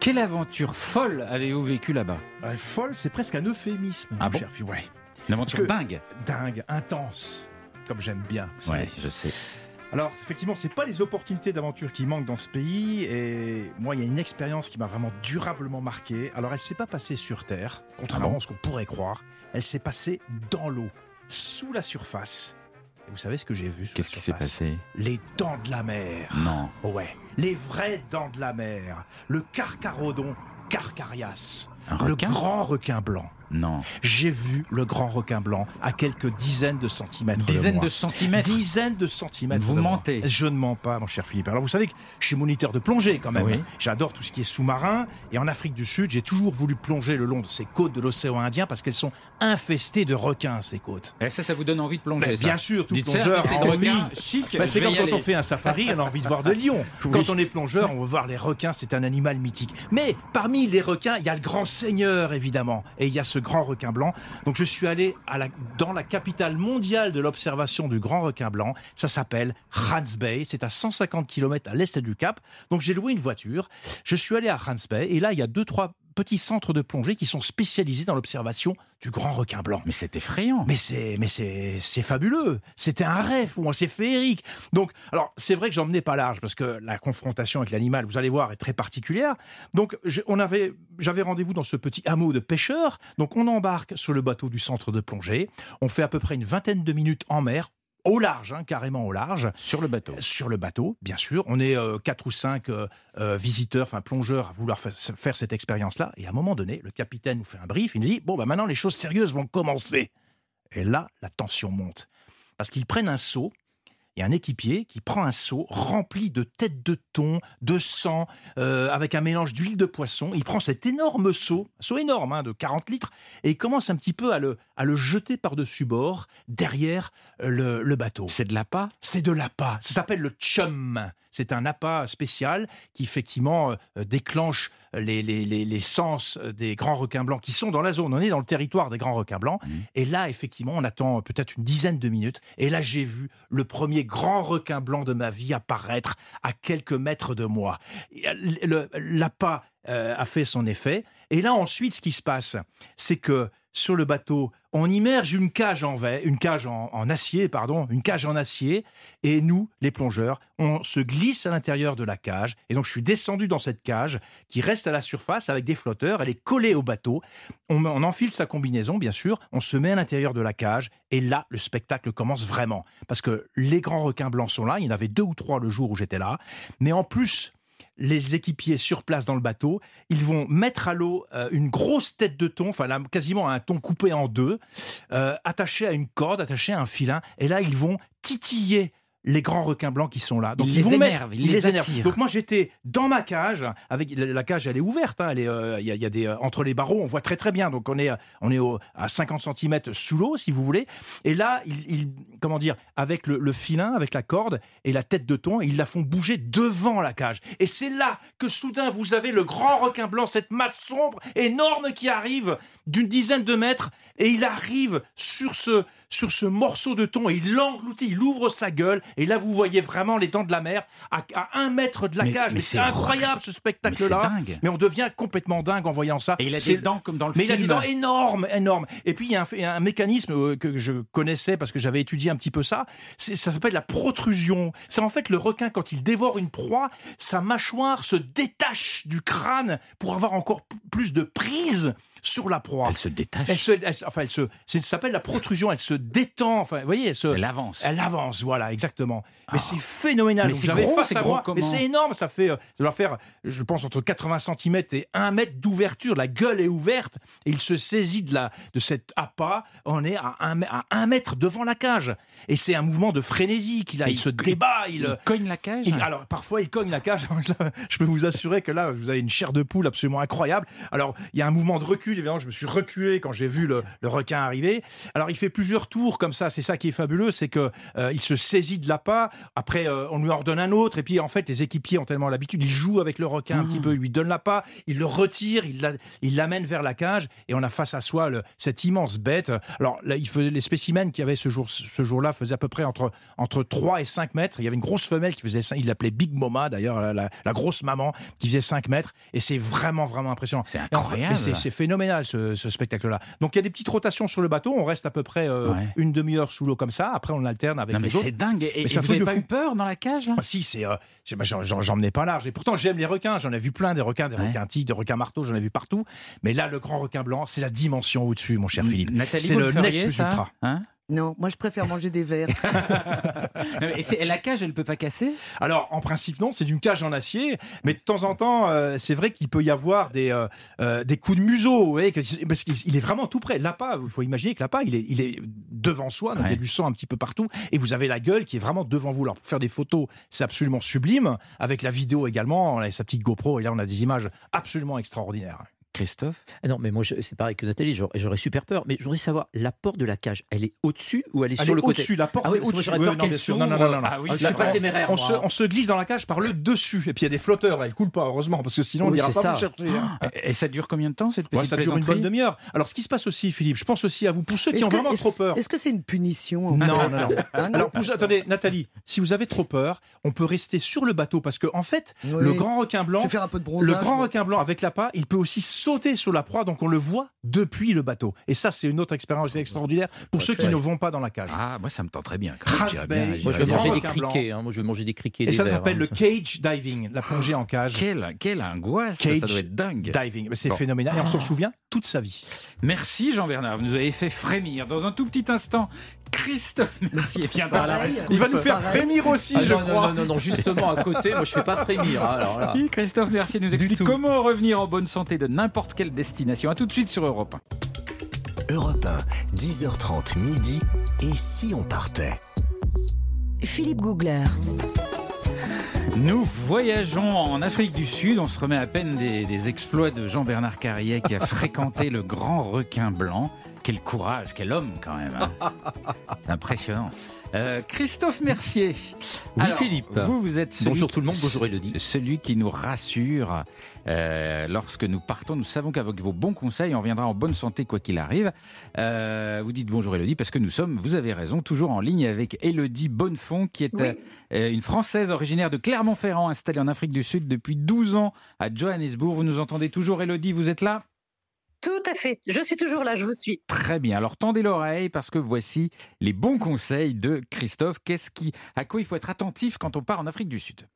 Quelle aventure folle avez-vous vécu là-bas Folle, c'est presque un euphémisme, ah bon cher Ouais. Une aventure dingue Dingue, intense, comme j'aime bien. Oui, je sais. Alors, effectivement, c'est pas les opportunités d'aventure qui manquent dans ce pays. Et moi, il y a une expérience qui m'a vraiment durablement marqué. Alors, elle s'est pas passée sur Terre, contrairement ah à ce qu'on pourrait croire. Elle s'est passée dans l'eau, sous la surface. Vous savez ce que j'ai vu Qu'est-ce qui s'est passé? Les dents de la mer. Non. Ouais, les vraies dents de la mer. Le carcarodon carcarias. le grand requin blanc. Non. J'ai vu le grand requin blanc à quelques dizaines de centimètres. Dizaines de, centimètres Dizaines de centimètres. Vous mentez. Je ne mens pas, mon cher Philippe. Alors vous savez que je suis moniteur de plongée quand même. J'adore tout ce qui est sous-marin. Et en Afrique du Sud, j'ai toujours voulu plonger le long de ces côtes de l'océan Indien parce qu'elles sont infestées de requins, ces côtes. Et ça, ça vous donne envie de plonger Bien sûr, tout plongeur a envie. Chic. c'est comme quand on fait un safari, on a envie de voir de lions. Quand on est plongeur, on veut voir les requins. C'est un animal mythique. Mais parmi les requins, il y a le grand seigneur, évidemment. Et il y a ce grand requin blanc. Donc je suis allé dans la capitale mondiale de l'observation du grand requin blanc. Ça s'appelle Hans Bay. C'est à 150 km à l'est du Cap. Donc j'ai loué une voiture. Je suis allé à Hans Bay et là il y a deux trois petits centres de plongée qui sont spécialisés dans l'observation du grand requin blanc. Mais c'est effrayant. Mais c'est, mais c'est, c'est fabuleux. C'était un rêve pour moi, c'est féerique. Donc, alors, c'est vrai que j'emmenais pas large parce que la confrontation avec l'animal, vous allez voir, est très particulière. Donc, on avait, j'avais rendez-vous dans ce petit hameau de pêcheurs. Donc, on embarque sur le bateau du centre de plongée. On fait à peu près une vingtaine de minutes en mer au large, hein, carrément au large. Sur le bateau. Sur le bateau, bien sûr. On est euh, quatre ou cinq euh, euh, visiteurs, enfin plongeurs, à vouloir faire cette expérience-là. Et à un moment donné, le capitaine nous fait un brief. Il nous dit bon, bah maintenant les choses sérieuses vont commencer. Et là, la tension monte, parce qu'ils prennent un seau. Il y a un équipier qui prend un seau rempli de têtes de thon, de sang, euh, avec un mélange d'huile de poisson. Il prend cet énorme seau, un seau énorme hein, de 40 litres, et il commence un petit peu à le, à le jeter par-dessus bord, derrière le, le bateau. C'est de l'appât C'est de l'appât. Ça s'appelle le chum. C'est un appât spécial qui effectivement euh, déclenche les, les, les, sens des grands requins blancs qui sont dans la zone. On est dans le territoire des grands requins blancs. Mmh. Et là, effectivement, on attend peut-être une dizaine de minutes. Et là, j'ai vu le premier grand requin blanc de ma vie apparaître à quelques mètres de moi. L'appât euh, a fait son effet. Et là, ensuite, ce qui se passe, c'est que sur le bateau, on immerge une cage en une cage en, acier, pardon, une cage en acier, et nous, les plongeurs, on se glisse à l'intérieur de la cage. Et donc, je suis descendu dans cette cage qui reste à la surface avec des flotteurs. Elle est collée au bateau. On, on enfile sa combinaison, bien sûr. On se met à l'intérieur de la cage, et là, le spectacle commence vraiment, parce que les grands requins blancs sont là. Il y en avait deux ou trois le jour où j'étais là, mais en plus les équipiers sur place dans le bateau. Ils vont mettre à l'eau euh, une grosse tête de thon, enfin quasiment un thon coupé en deux, euh, attaché à une corde, attaché à un filin. Et là, ils vont titiller les grands requins blancs qui sont là. Donc ils, les vont énervent, ils, les, énervent. Donc moi j'étais dans ma cage avec la cage elle est ouverte, hein, elle est, euh, il y, a, des euh, entre les barreaux on voit très très bien. Donc on est on est à 50 cm sous l'eau si vous voulez. Et là il, comment dire avec le, filin, avec la corde et la tête de thon, ils la font bouger devant la cage. Et c'est là que soudain vous avez le grand requin blanc, cette masse sombre énorme qui arrive d'une dizaine de mètres et il arrive sur ce sur ce morceau de thon et il l'engloutit, il ouvre sa gueule et là vous voyez vraiment les dents de la mer à, un mètre de la cage. Mais, c'est incroyable ce spectacle-là. Mais, on devient complètement dingue en voyant ça. Et il a des dents comme dans le film. Mais il a des dents énormes, énormes. Et puis il y a un, mécanisme euh, que je connaissais parce que j'avais étudié un petit peu ça. Ça s'appelle la protrusion. C'est en fait le requin quand il dévore une proie, sa mâchoire se détache du crâne pour avoir encore plus de prise sur la proie. Elle se détache. Elle se, enfin, elle se, ça s'appelle la protrusion. Elle se détend. Enfin, vous voyez, elle, se, elle avance. Elle avance, voilà, exactement. Mais ah. c'est phénoménal. Mais c'est gros, c'est gros Mais c'est énorme. Ça fait, euh, ça doit faire, je pense, entre 80 cm et 1 mètre d'ouverture. La gueule est ouverte et il se saisit de la, de cet appât. On est à 1 à un mètre devant la cage. Et c'est un mouvement de frénésie qu'il a. Il, se débat. Il, il cogne la cage. alors, parfois, il cogne la cage. je peux vous assurer que là, vous avez une chair de poule absolument incroyable. Alors, il y a un mouvement de recul évidemment, je me suis reculé quand j'ai vu le, requin arriver. Alors, il fait plusieurs tours comme ça. C'est ça qui est fabuleux, c'est que euh, il se saisit de l'appât. Après, euh, on lui ordonne un autre. Et puis, en fait, les équipiers ont tellement l'habitude. Ils jouent avec le requin un petit mmh. peu. Ils lui donnent l'appât. Ils le retirent. Ils l'amènent vers la cage. Et on a face à soi le, cette immense bête. Alors, là, il faisait, les spécimens qui avaient ce jour, ce jour-là faisaient à peu près entre, entre 3 et 5 mètres. Il y avait une grosse femelle qui faisait ça. Il l'appelait Big Mama, d'ailleurs, la, grosse maman, qui faisait 5 mètres. Et c'est vraiment, vraiment impressionnant. C'est incroyable. C'est phénoménal ce, spectacle-là. Donc il y a des petites rotations sur le bateau, on reste à peu près euh, une demi-heure sous l'eau comme ça, après on alterne avec non, mais C'est dingue, et, ça vous n'avez pas eu peur dans la cage ah, Si, c'est, euh, j'en menais pas large, et pourtant j'aime les requins, j'en ai vu plein, des requins, des requins tigres, des requins marteaux, j'en ai vu partout, mais là le grand requin blanc, c'est la dimension au-dessus, mon cher Philippe. C'est le, le nec plus ultra. Hein? Non, moi je préfère manger des verres. et, la cage, elle ne peut pas casser? Alors, en principe, non, c'est d'une cage en acier, mais de temps en temps, euh, c'est vrai qu'il peut y avoir des, euh, euh, des coups de museau, vous voyez, parce qu'il est vraiment tout près. L'appât, il faut imaginer que l'appât, il est, il est devant soi, donc il y a du sang un petit peu partout, et vous avez la gueule qui est vraiment devant vous. Alors, pour faire des photos, c'est absolument sublime, avec la vidéo également, on a sa petite GoPro, et là, on a des images absolument extraordinaires. Christophe? Ah Non, mais moi, c'est pareil que Nathalie, j'aurais super peur. Mais je voudrais savoir, la porte de la cage, elle est au-dessus ou elle est sur le côté? au-dessus, la porte ah oui, au-dessus. J'aurais peur qu'elle s'ouvre. Non, non, non, non. Ah oui, je suis pas téméraire. On, se, on, se, glisse dans la cage par le dessus. Et puis il y a des flotteurs, elle coule pas, heureusement, parce que sinon on n'ira pas vous chercher. Hein. Et ça dure combien de temps cette petite ouais, Ça dure une bonne demi-heure. Alors ce qui se passe aussi, Philippe, je pense aussi à vous, pour ceux qui ont vraiment trop peur. Est-ce que c'est une punition Non, non, non. Alors attendez, Nathalie, si vous avez trop peur, on peut rester sur le bateau parce que en fait, le grand requin blanc, le grand requin blanc avec l'appât, il peut aussi sauter sur la proie donc on le voit depuis le bateau. Et ça, c'est une autre expérience extraordinaire pour ceux qui ne vont pas dans la cage. Ah, moi, ça me tente très bien. moi, je vais manger des criquets. Hein. moi, je vais manger des criquets. Et ça s'appelle hein. le cage diving, la plongée en cage. Quelle, quelle angoisse Ça doit être dingue. Diving, c'est phénoménal. Et on s'en souvient toute sa vie. Merci Jean-Bernard, vous nous avez fait frémir. Dans un tout petit instant, Christophe Mercier viendra à la Il va nous faire frémir aussi, ah, je non, crois. Non, non, non, justement à côté, moi je fais pas frémir. Hein, alors là. Christophe Mercier nous explique comment revenir en bonne santé de n'importe quelle destination. A tout de suite sur Europe 1. Europe 1, 10h30 midi. Et si on partait? Philippe Googler. Nous voyageons en Afrique du Sud. On se remet à peine des, exploits de Jean-Bernard Carrier qui a fréquenté le grand requin blanc. Quel courage, quel homme quand même. Hein. Impressionnant. Euh, Christophe Mercier. Oui, Philippe. Vous, vous êtes celui, bonjour tout le monde, bonjour Elodie. Celui qui nous rassure euh, lorsque nous partons. Nous savons qu'avec vos bons conseils, on viendra en bonne santé quoi qu'il arrive. Euh, vous dites bonjour Elodie parce que nous sommes, vous avez raison, toujours en ligne avec Elodie Bonnefond qui est une Française originaire de Clermont-Ferrand installée en Afrique du Sud depuis 12 ans à Johannesburg. Vous nous entendez toujours Elodie, vous êtes là? Tout à fait. Je suis toujours là, je vous suis. Très bien. Alors tendez l'oreille parce que voici les bons conseils de Christophe. Qu'est-ce qui, à quoi il faut être attentif quand on part en Afrique du Sud?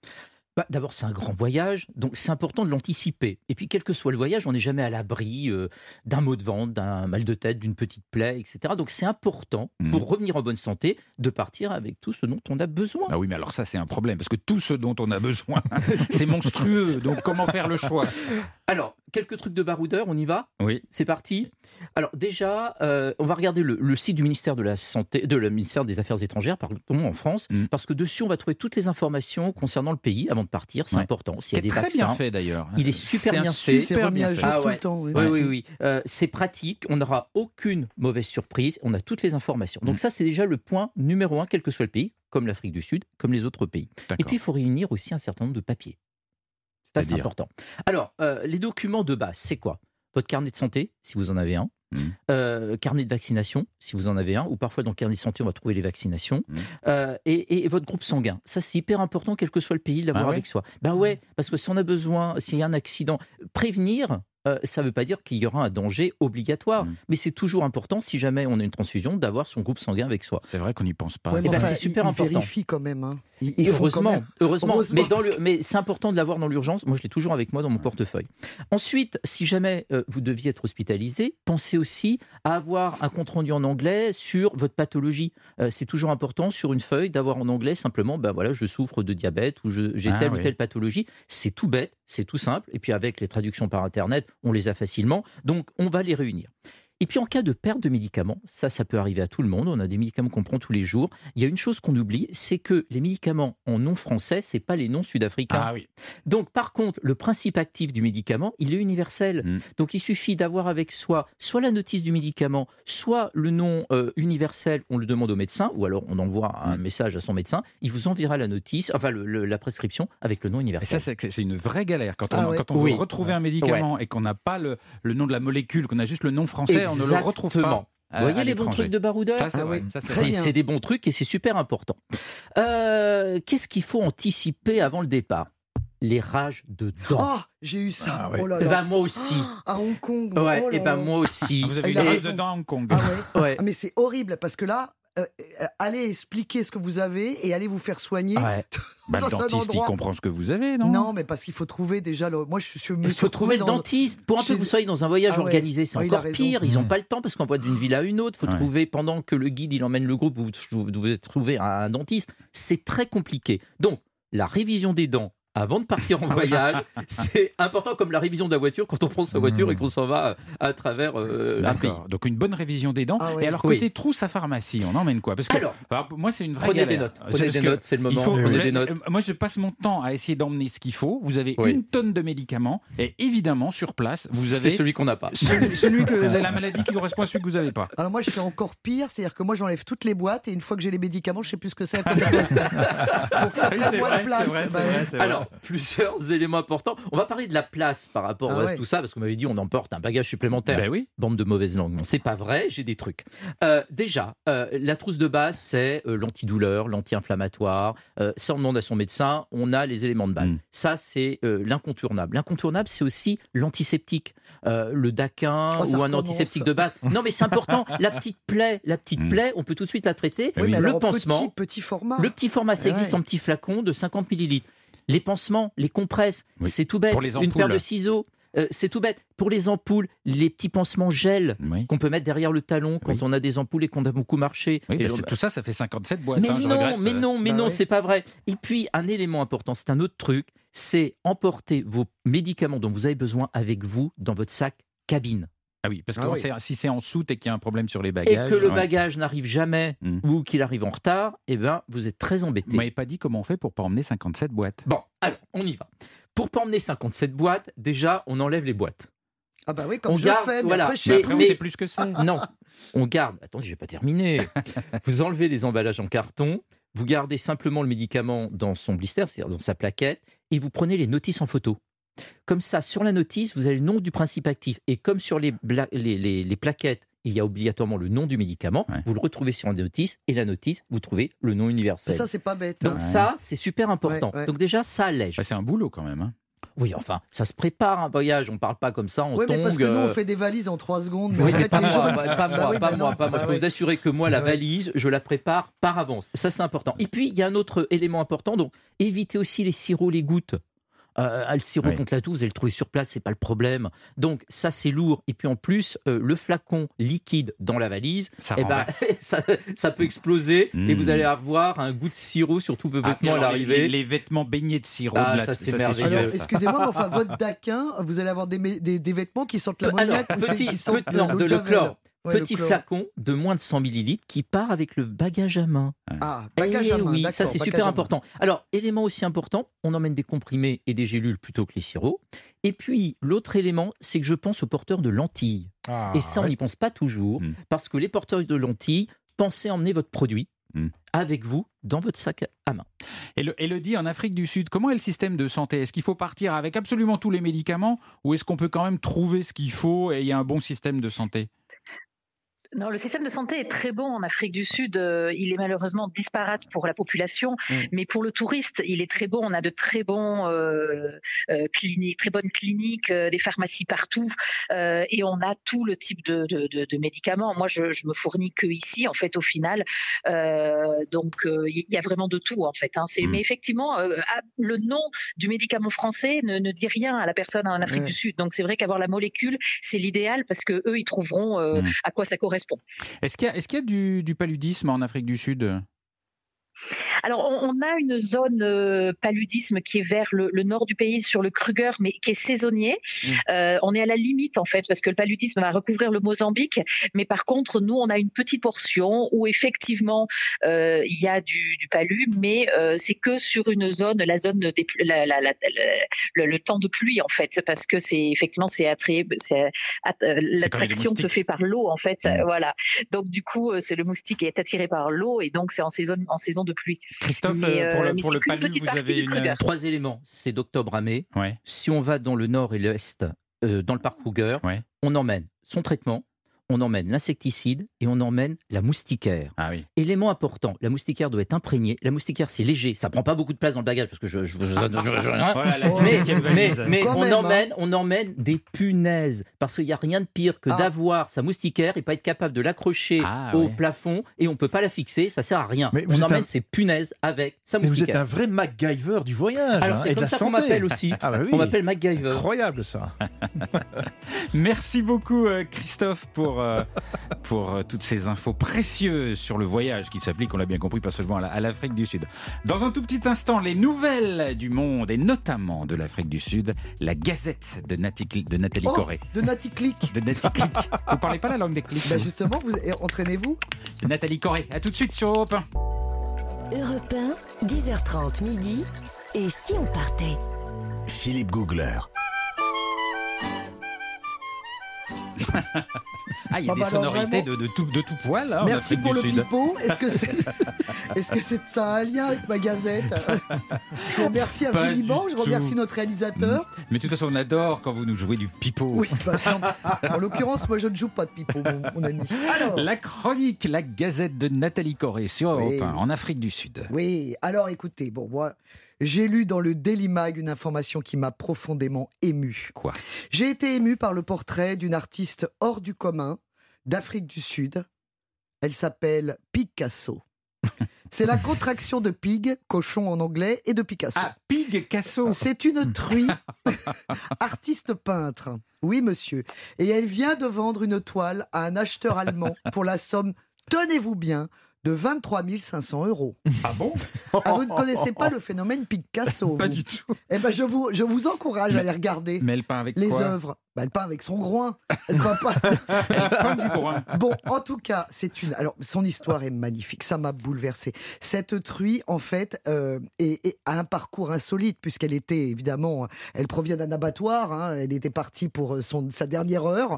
Bah, D'abord, c'est un grand voyage, donc c'est important de l'anticiper. Et puis, quel que soit le voyage, on n'est jamais à l'abri euh, d'un mot de vente, d'un mal de tête, d'une petite plaie, etc. Donc, c'est important, mmh. pour revenir en bonne santé, de partir avec tout ce dont on a besoin. Ah oui, mais alors ça, c'est un problème, parce que tout ce dont on a besoin, c'est monstrueux. Donc, comment faire le choix? Alors, quelques trucs de baroudeur, on y va? Oui. C'est parti. Alors déjà, euh, on va regarder le, site du ministère de la Santé, de le ministère des Affaires étrangères, pardon, en France, mm. parce que dessus on va trouver toutes les informations concernant le pays avant de partir. C'est important. S'il y a des très bien fait d'ailleurs. Il est super bien fait. Super bien fait. Ah tout le temps. Oui, oui, oui. Euh, c'est pratique. On n'aura aucune mauvaise surprise. On a toutes les informations. Donc mm. ça, c'est déjà le point numéro un, quel que soit le pays, comme l'Afrique du Sud, comme les autres pays. Et puis il faut réunir aussi un certain nombre de papiers. Ça, c'est important. Alors, euh, les documents de base, c'est quoi? Votre carnet de santé, si vous en avez un. Mmh. Euh, carnet de vaccination, si vous en avez un, ou parfois dans le carnet de santé, on va trouver les vaccinations, mmh. euh, et, votre groupe sanguin. Ça, c'est hyper important, quel que soit le pays, de l'avoir ah avec soi. Ben ouais, parce que si on a besoin, s'il y a un accident, prévenir, euh, ça ne veut pas dire qu'il y aura un danger obligatoire, mm. mais c'est toujours important, si jamais on a une transfusion, d'avoir son groupe sanguin avec soi. C'est vrai qu'on n'y pense pas. Eh ben, c'est super important. Il vérifie quand même. Hein. heureusement, heureusement, Mais, mais c'est important de l'avoir dans l'urgence. Moi, je l'ai toujours avec moi dans mon portefeuille. Ensuite, si jamais euh, vous deviez être hospitalisé, pensez aussi à avoir un compte rendu en anglais sur votre pathologie. Euh, c'est toujours important sur une feuille d'avoir en anglais simplement, ben voilà, je souffre de diabète ou j'ai ah telle ou telle pathologie. C'est tout bête, c'est tout simple. Et puis avec les traductions par internet, on les a facilement, donc on va les réunir. Et puis en cas de perte de médicaments, ça, ça peut arriver à tout le monde. On a des médicaments qu'on prend tous les jours. Il y a une chose qu'on oublie, c'est que les médicaments en non français, c'est pas les noms sud-africains. Ah oui. Donc par contre, le principe actif du médicament, il est universel. Mm. Donc il suffit d'avoir avec soi soit la notice du médicament, soit le nom euh, universel. On le demande au médecin, ou alors on envoie un mm. message à son médecin. Il vous enverra la notice, enfin la prescription avec le nom universel. Et ça, c'est une vraie galère quand on, ah quand on veut retrouver un médicament et qu'on n'a pas le, le, nom de la molécule, qu'on a juste le nom français on ne le retrouve pas. Vous voyez les bons trucs de baroudeur C'est des bons trucs et c'est super important. Euh, qu'est-ce qu'il faut anticiper avant le départ? Les rages de dents. Ah, j'ai eu ça. Ah oh là là. Et ben moi aussi. à Hong Kong. Ouais, oh et ben moi aussi. Vous avez eu les rages de dents à Hong Kong. Ah ouais. mais c'est horrible parce que là, euh, euh, allez expliquer ce que vous avez et allez vous faire soigner. Bah, le dentiste, il comprend ce que vous avez, non? Non, mais parce qu'il faut trouver déjà. Le... Moi, je suis. Il faut trouver le dentiste. Pour un peu que vous soyez dans un voyage ah organisé, c'est encore pire. Ils n'ont pas le temps parce qu'on voit d'une ville à une autre. Il faut trouver pendant que le guide il emmène le groupe, vous, vous devez trouver un dentiste. C'est très compliqué. Donc, la révision des dents avant de partir en voyage. c'est important comme la révision de la voiture quand on prend sa voiture et qu'on s'en va à travers euh, pays. Donc une bonne révision des dents. Ah et alors côté trousse à pharmacie, on emmène quoi? Parce que moi c'est une vraie prenez des notes. Prenez des notes, c'est le moment. prenez des notes. Moi je passe mon temps à essayer d'emmener ce qu'il faut. Vous avez une tonne de médicaments et évidemment sur place vous avez celui qu'on n'a pas. Celui, que vous avez la maladie qui correspond à celui que vous n'avez pas. Alors moi je fais encore pire, c'est-à-dire que moi j'enlève toutes les boîtes et une fois que j'ai les médicaments, je sais plus ce que c'est. Alors plusieurs éléments importants. On va parler de la place par rapport ah à tout ça, parce qu'on m'avait dit on emporte un bagage supplémentaire. Ben oui. Bande de mauvaises langues. Non, c'est pas vrai, j'ai des trucs. Euh, déjà, euh, la trousse de base, c'est euh, l'antidouleur, l'anti-inflammatoire. ça, on demande à son médecin, on a les éléments de base. Mm. Ça, c'est l'incontournable. L'incontournable, c'est aussi l'antiseptique. le daquin oh, ou un antiseptique de base. Non, mais c'est important. la petite plaie, la petite mm. plaie, on peut tout de suite la traiter. Oui, le pansement. Petit, petit format. Le petit format, ça existe en petit flacon de 50 millilitres. Les pansements, les compresses, c'est tout bête. Une paire de ciseaux. Euh, c'est tout bête. Pour les ampoules, les petits pansements gel qu'on peut mettre derrière le talon quand on a des ampoules et qu'on a beaucoup marché. et tout ça, ça fait 57 boîtes. Mais hein, non, mais non, mais bah non, c'est pas vrai. Et puis, un élément important, c'est un autre truc, c'est emporter vos médicaments dont vous avez besoin avec vous dans votre sac cabine. Ah oui, parce que ah si c'est en soute et qu'il y a un problème sur les bagages. Et que le bagage n'arrive jamais hmm. ou qu'il arrive en retard, eh ben, vous êtes très embêté. Vous m'avez pas dit comment on fait pour pas emmener 57 boîtes. Bon, alors, on y va. Pour pas emmener 57 boîtes, déjà, on enlève les boîtes. Ah bah oui, comme on je garde, fais, mais voilà. après, mais, on sait plus que ça. Non, on garde. Attendez, je vais pas terminer. vous enlevez les emballages en carton, vous gardez simplement le médicament dans son blister, c'est-à-dire dans sa plaquette, et vous prenez les notices en photo. Comme ça, sur la notice, vous avez le nom du principe actif. Et comme sur les, les, plaquettes, il y a obligatoirement le nom du médicament, vous le retrouvez sur la notice, et la notice, vous trouvez le nom universel. Ça, c'est pas bête. Donc ça, c'est super important. Donc déjà, ça allège. c'est un boulot quand même. Hein. Oui, enfin, ça se prépare un voyage. On ne parle pas comme ça, on oui, mais parce que nous, on fait des valises en trois secondes. oui, mais pas, moi, pas, moi, pas moi, pas moi. Je peux vous assurer que moi, la valise, je la prépare par avance. Ça, c'est important. Et puis, il y a un autre élément important. Donc, évitez aussi les sirops, les gouttes. Euh, le sirop contre la toux, vous allez le trouver sur place, c'est pas le problème. Donc ça c'est lourd. Et puis en plus, euh, le flacon liquide dans la valise, ça, eh ben, ça, peut exploser et vous hmm. allez avoir un goût de sirop sur tous vos ah, vêtements à l'arrivée. Les, vêtements baignés de sirop. Ah, ça c'est merveilleux. Excusez-moi, enfin votre daquin, vous allez avoir des, des, vêtements qui sortent l'ammoniac ou petit, qui sortent non, de, le Petit flacon de moins de 100 millilitres qui part avec le bagage à main. Ah, bagage à eh main. Oui, ça c'est super important. Alors, élément aussi important, on emmène des comprimés et des gélules plutôt que les sirops. Et puis, l'autre élément, c'est que je pense aux porteurs de lentilles. Ah, et ça, on n'y pense pas toujours, hmm. parce que les porteurs de lentilles, pensez emmener votre produit hmm. avec vous dans votre sac à main. Et Elodie, en Afrique du Sud, comment est le système de santé? Est-ce qu'il faut partir avec absolument tous les médicaments ou est-ce qu'on peut quand même trouver ce qu'il faut et il y a un bon système de santé? Non, le système de santé est très bon en Afrique du Sud. Euh, il est malheureusement disparate pour la population, mm. mais pour le touriste, il est très bon. On a de très bons euh, euh cliniques, très bonnes cliniques, euh, des pharmacies partout, et on a tout le type de, de, de, de médicaments. Moi, je, je, me fournis que ici, en fait, au final. donc, il y a vraiment de tout, en fait. Hein. Mm. Mais effectivement, ah, le nom du médicament français ne, ne, dit rien à la personne en Afrique du Sud. Donc, c'est vrai qu'avoir la molécule, c'est l'idéal parce que eux, ils trouveront mm. à quoi ça correspond est-ce qu'il y a, du paludisme en Afrique du Sud? Alors, on, a une zone euh, paludisme qui est vers le, nord du pays, sur le Kruger, mais qui est saisonnier. Mmh. Euh, on est à la limite, en fait, parce que le paludisme va recouvrir le Mozambique. Mais par contre, nous, on a une petite portion où, effectivement, euh, il y a du, du palu, mais c'est que sur une zone, la zone des, le, temps de pluie, en fait, parce que c'est effectivement, c'est attiré, l'attraction se fait par l'eau, en fait. Mmh. Voilà. Donc, du coup, c'est le moustique est attiré par l'eau, et donc c'est en saison, en saison de pluie. Christophe, euh, pour le, pour le palu, vous avez une... trois éléments. C'est d'octobre à mai. Si on va dans le nord et l'est, euh, dans le parc Kruger, on emmène son traitement, on emmène l'insecticide et on emmène la moustiquaire. Ah Élément important, la moustiquaire doit être imprégnée. La moustiquaire, c'est léger, ça prend pas beaucoup de place dans le bagage parce que je. mais, on hein. emmène, on emmène des punaises parce qu'il n'y a rien de pire que ah. d'avoir sa moustiquaire et pas être capable de l'accrocher ah, au plafond et on peut pas la fixer, ça sert à rien. on emmène ses punaises avec sa moustiquaire. vous êtes un vrai MacGyver du voyage. Alors hein, c'est comme ça qu'on m'appelle aussi. Bah on m'appelle MacGyver. Incroyable ça. Merci beaucoup euh, Christophe pour euh, pour euh, toutes ces infos précieuses sur le voyage qui s'applique, on l'a bien compris, pas seulement à l'Afrique du Sud. Dans un tout petit instant, les nouvelles du monde et notamment de l'Afrique du Sud, la Gazette de, de Nathalie oh, Corée. De Nathalie Click. De Nathalie Click. vous parlez pas la langue des clics bah Justement, vous entraînez-vous. De Nathalie Corée. À tout de suite sur Europe 1. Europe 1, 10h30 midi. Et si on partait? Philippe Googler. ah, il y a ah des bah sonorités de, tout, de tout poil. Hein, Merci pour le pipeau. Est-ce que c'est est -ce c'est ça un lien avec ma gazette Je vous remercie infiniment. Je remercie notre réalisateur. Mais de toute façon, on adore quand vous nous jouez du pipeau. Oui, bah, en l'occurrence, moi, je ne joue pas de pipeau, mon, ami. La chronique, la gazette de Nathalie Corée sur Europe 1, en Afrique du Sud. Oui, alors écoutez, bon, moi. J'ai lu dans le Daily Mag une information qui m'a profondément ému. Quoi? J'ai été ému par le portrait d'une artiste hors du commun d'Afrique du Sud. Elle s'appelle Picasso. C'est la contraction de pig, cochon en anglais, et de Picasso. Ah, Picasso C'est une truie, artiste peintre. Oui, monsieur. Et elle vient de vendre une toile à un acheteur allemand pour la somme, tenez-vous bien, de 23 500 euros. Ah bon ah, Vous ne connaissez pas le phénomène Picasso Pas du tout. Eh ben, je vous, je vous encourage à aller regarder mais avec les œuvres. Bah, elle peint avec son groin. Elle peint pas. elle du groin. Bon, en tout cas, c'est une. Alors, son histoire est magnifique. Ça m'a bouleversé. Cette truie, en fait, euh, est, a un parcours insolite puisqu'elle était évidemment, elle provient d'un abattoir. Hein, elle était partie pour euh, son, sa dernière heure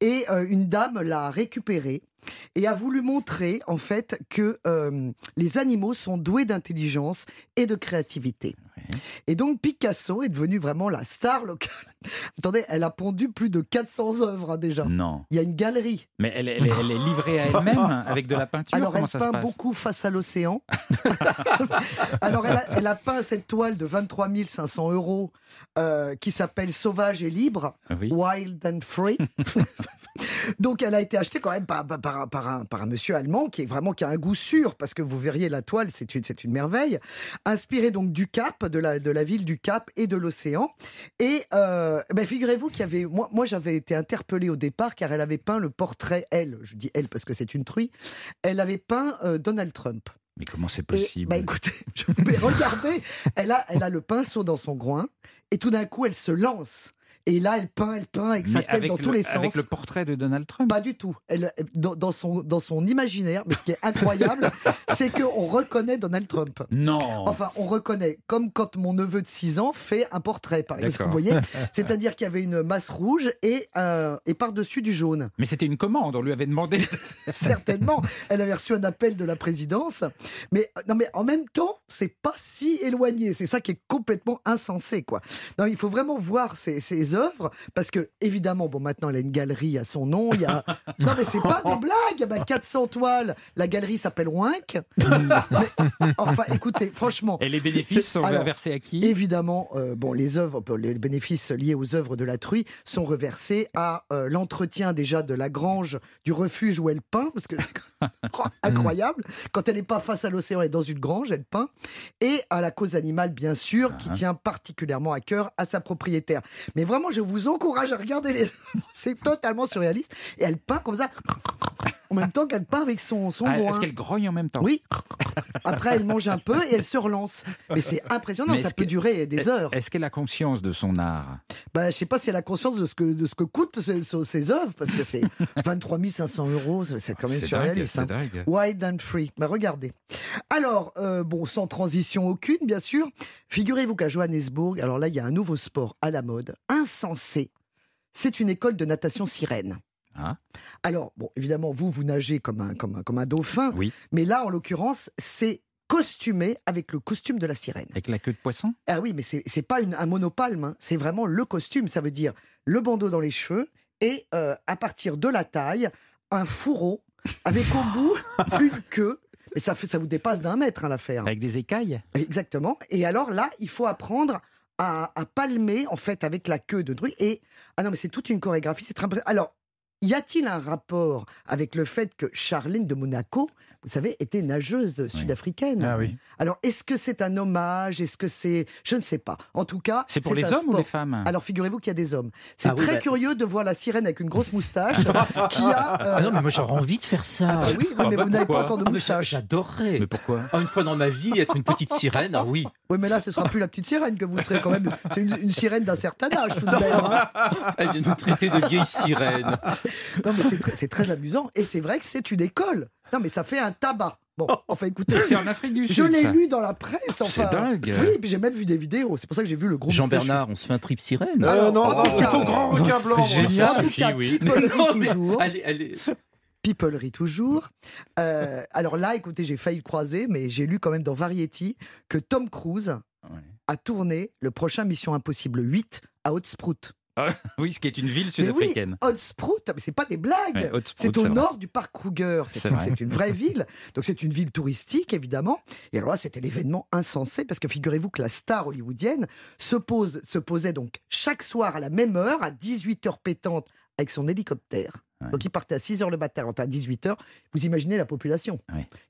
et euh, une dame l'a récupérée et a voulu montrer en fait que euh, les animaux sont doués d'intelligence et de créativité. Et donc Picasso est devenu vraiment la star locale. Attendez, elle a pondu plus de 400 œuvres hein, déjà. Non. Il y a une galerie. Mais elle, est livrée à elle-même avec de la peinture Alors elle peint beaucoup face à l'océan. Alors elle a, peint cette toile de 23 500 euros euh, qui s'appelle Sauvage et libre, Wild and Free. donc elle a été achetée quand même par, par, par, un, par un monsieur allemand qui est vraiment qui a un goût sûr parce que vous verriez la toile, c'est une, c'est une merveille. Inspirée donc du Cap, de la, de la ville du Cap et de l'océan. Et euh, ben figurez-vous qu'il y avait, moi, moi j'avais été interpellée au départ car elle avait peint le portrait, elle, je dis elle parce que c'est une truie, elle avait peint euh, Donald Trump. Mais comment c'est possible? bah écoutez, je vais regarder, elle a, elle a le pinceau dans son groin et tout d'un coup elle se lance et là, elle peint, elle peint avec sa tête dans tous les sens. Avec le portrait de Donald Trump Pas du tout. Elle, dans, son, dans son imaginaire, mais ce qui est incroyable, c'est qu'on reconnaît Donald Trump. Non. Enfin, on reconnaît, comme quand mon neveu de 6 ans fait un portrait, par exemple. Vous voyez C'est-à-dire qu'il y avait une masse rouge et, euh, et par-dessus du jaune. Mais c'était une commande, on lui avait demandé. Certainement. Elle avait reçu un appel de la présidence. Mais, non, mais en même temps, c'est pas si éloigné. C'est ça qui est complètement insensé, quoi. Non, il faut vraiment voir ces, ces œuvres, parce que évidemment, bon, maintenant elle a une galerie à son nom. Il y a... Non, mais c'est pas des blagues. Bah, 400 toiles. La galerie s'appelle Wink. enfin, écoutez, franchement. Et les bénéfices sont reversés à qui Évidemment, euh, bon, les œuvres, les bénéfices liés aux œuvres de la truie sont reversés à euh, l'entretien déjà de la grange du refuge où elle peint, parce que c'est incroyable. Quand elle n'est pas face à l'océan, elle est dans une grange, elle peint, et à la cause animale, bien sûr, qui ah. tient particulièrement à cœur à sa propriétaire. Mais vraiment je vous encourage à regarder les. C'est totalement surréaliste. Et elle peint comme ça, en même temps qu'elle peint avec son, son ah, Est-ce qu'elle grogne en même temps Oui. Après, elle mange un peu et elle se relance. Mais c'est impressionnant, ça peut durer des heures. Est-ce qu'elle a conscience de son art bah, Je ne sais pas si elle a conscience de ce que, de ce que coûtent ses, ses œuvres, parce que c'est 23 500 euros, c'est quand même surréaliste. Hein. dingue. Wild and free. Bah, regardez. Alors, euh, bon, sans transition aucune, bien sûr, figurez-vous qu'à Johannesburg, alors là, il y a un nouveau sport à la mode, insensé. C'est une école de natation sirène. Ah. Alors, bon, évidemment, vous, vous nagez comme un, comme comme un dauphin. Oui. Mais là, en l'occurrence, c'est costumé avec le costume de la sirène. Avec la queue de poisson? Ah oui, mais c'est n'est pas un monopalme, hein. c'est vraiment le costume. Ça veut dire le bandeau dans les cheveux et euh, à partir de la taille, un fourreau avec au bout une queue. Mais ça, fait, ça vous dépasse d'un mètre, hein, l'affaire. Avec des écailles? Exactement. Et alors là, il faut apprendre à, palmer, en fait, avec la queue de truie. Et, ah non, mais c'est toute une chorégraphie. C'est très Alors, y a-t-il un rapport avec le fait que Charlène de Monaco vous savez, était nageuse sud-africaine. Ah oui. Alors, est-ce que c'est un hommage? Est-ce que c'est. Je ne sais pas. En tout cas. C'est pour les hommes ou les femmes? Alors, figurez-vous qu'il y a des hommes. C'est ah très bah- curieux de voir la sirène avec une grosse moustache qui a. Ah non, mais moi j'aurais envie de faire ça. Ah bah oui, mais vous n'avez pas encore de moustache. J'adorerais. Mais pourquoi? Une fois dans ma vie, être une petite sirène, ah oui. Oui, mais là, ce sera plus la petite sirène que vous serez quand même. C'est une, sirène d'un certain âge, tout de même. Hein. Elle vient nous traiter de vieille sirène. Non, mais c'est très, très amusant. Et c'est vrai que c'est une école. Non, mais ça fait un tabac. Bon, enfin écoutez. C'est en Afrique du Sud. Je l'ai lu dans la presse. Enfin, c'est dingue. Oui, et puis j'ai même vu des vidéos. C'est pour ça que j'ai vu le groupe. Jean-Bernard, on se fait un trip sirène. Euh, non, en tout cas, grand requin blanc. Génial, Sophie, oui. toujours. Allez, allez. Peoplery toujours. Euh, alors là, écoutez, j'ai failli le croiser, mais j'ai lu quand même dans Variety que Tom Cruise a tourné le prochain Mission Impossible 8 à Hotsprout. Ah, oui, ce qui est une ville sud-africaine. Oui, Hotsprout, mais c'est pas des blagues. c'est au nord du parc Kruger. C'est une, vraie ville. Donc c'est une ville touristique, évidemment. Et alors là, c'était l'événement insensé parce que figurez-vous que la star hollywoodienne se, pose, se posait donc chaque soir à la même heure, à 18h pétante, avec son hélicoptère. Donc il partait à 6h le matin, à 18h. Vous imaginez la population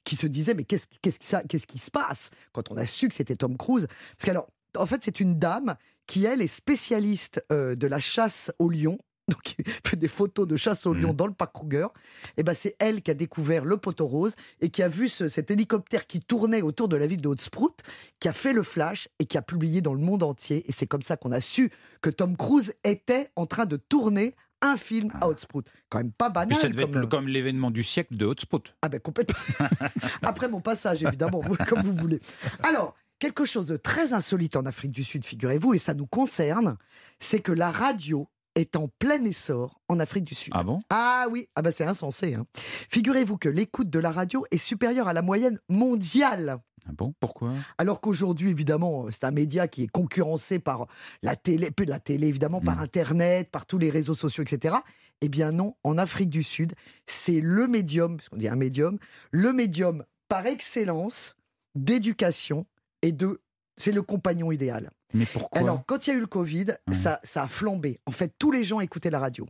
qui se disait mais qu'est-ce qu'est-ce qui se passe quand on a su que c'était Tom Cruise? Parce qu'alors, en fait, c'est une dame qui, elle, est spécialiste euh, de la chasse au lion. donc il fait des photos de chasse au lion mmh. dans le parc Kruger. Et eh ben c'est elle qui a découvert le poteau rose et qui a vu cet hélicoptère qui tournait autour de la ville de Haute-Sprout, qui a fait le flash et qui a publié dans le monde entier. Et c'est comme ça qu'on a su que Tom Cruise était en train de tourner un film à Haute-Sprout. Quand même pas banal. ça devait être comme l'événement du siècle de Haute-Sprout. Ah ben complètement. Après mon passage, évidemment, comme vous voulez. Alors, quelque chose de très insolite en Afrique du Sud, figurez-vous, et ça nous concerne, c'est que la radio est en plein essor en Afrique du Sud. Ah bon? Ah oui, ah bah c'est insensé. Hein. Figurez-vous que l'écoute de la radio est supérieure à la moyenne mondiale. Ah bon? Pourquoi? Alors qu'aujourd'hui, évidemment, c'est un média qui est concurrencé par la télé, la télé, évidemment, par hmm. Internet, par tous les réseaux sociaux, etc. Eh bien non, en Afrique du Sud, c'est le médium, parce qu'on dit un médium, le médium par excellence d'éducation et de... C'est le compagnon idéal. Mais pourquoi? Alors, quand il y a eu le Covid, ça, ça a flambé. En fait, tous les gens écoutaient la radio.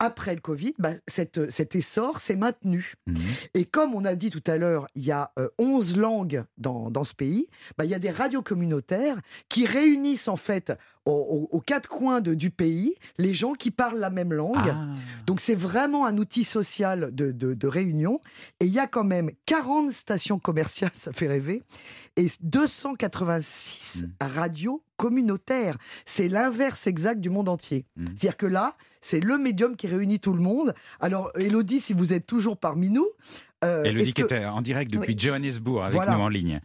Après le Covid, bah, cette, cet essor s'est maintenu. Mhm. Et comme on a dit tout à l'heure, il y a 11 euh, langues dans, dans ce pays, bah, il y a des radios communautaires qui réunissent en fait aux, quatre coins de, du pays les gens qui parlent la même langue. Ah. Donc c'est vraiment un outil social de, de, réunion. Et il y a quand même 40 stations commerciales, ça fait rêver, et 286 hmm. radios communautaires. C'est l'inverse exact du monde entier. Hmm. C'est-à-dire que là, c'est le médium qui réunit tout le monde. Alors, Elodie, si vous êtes toujours parmi nous. Euh, Elodie qui était en direct depuis Johannesburg avec nous en ligne.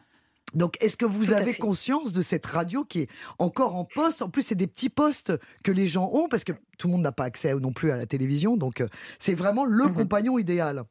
Donc, est-ce que vous avez conscience de cette radio qui est encore en poste? En plus, c'est des petits postes que les gens ont parce que tout le monde n'a pas accès non plus à la télévision. Donc, euh, c'est vraiment le mmh compagnon idéal.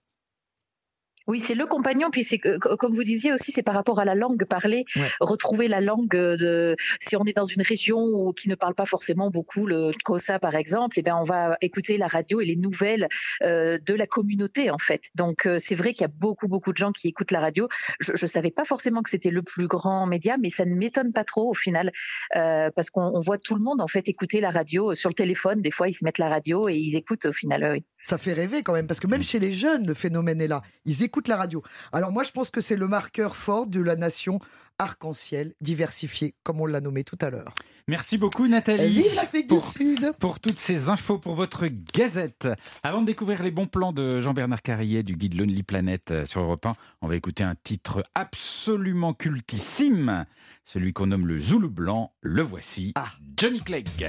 Oui, c'est le compagnon, puis c'est comme vous disiez aussi, c'est par rapport à la langue parlée, retrouver la langue de si on est dans une région où, qui ne parle pas forcément beaucoup le Kosa par exemple, et eh bien on va écouter la radio et les nouvelles euh, de la communauté en fait. Donc euh, c'est vrai qu'il y a beaucoup beaucoup de gens qui écoutent la radio. Je, ne savais pas forcément que c'était le plus grand média, mais ça ne m'étonne pas trop au final euh, parce qu'on voit tout le monde en fait écouter la radio sur le téléphone. Des fois ils se mettent la radio et ils écoutent au final. Oui. Ça fait rêver quand même parce que même chez les jeunes le phénomène est là. Ils écoute la radio. Alors moi, je pense que c'est le marqueur fort de la nation arc-en-ciel diversifiée, comme on l'a nommé tout à l'heure. Merci beaucoup Nathalie Vive l'Afrique du Sud pour toutes ces infos pour votre gazette. Avant de découvrir les bons plans de Jean-Bernard Carrier du guide Lonely Planet euh, sur Europe 1, on va écouter un titre absolument cultissime, celui qu'on nomme le Zoulou blanc. Le voici, ah. Johnny Clegg.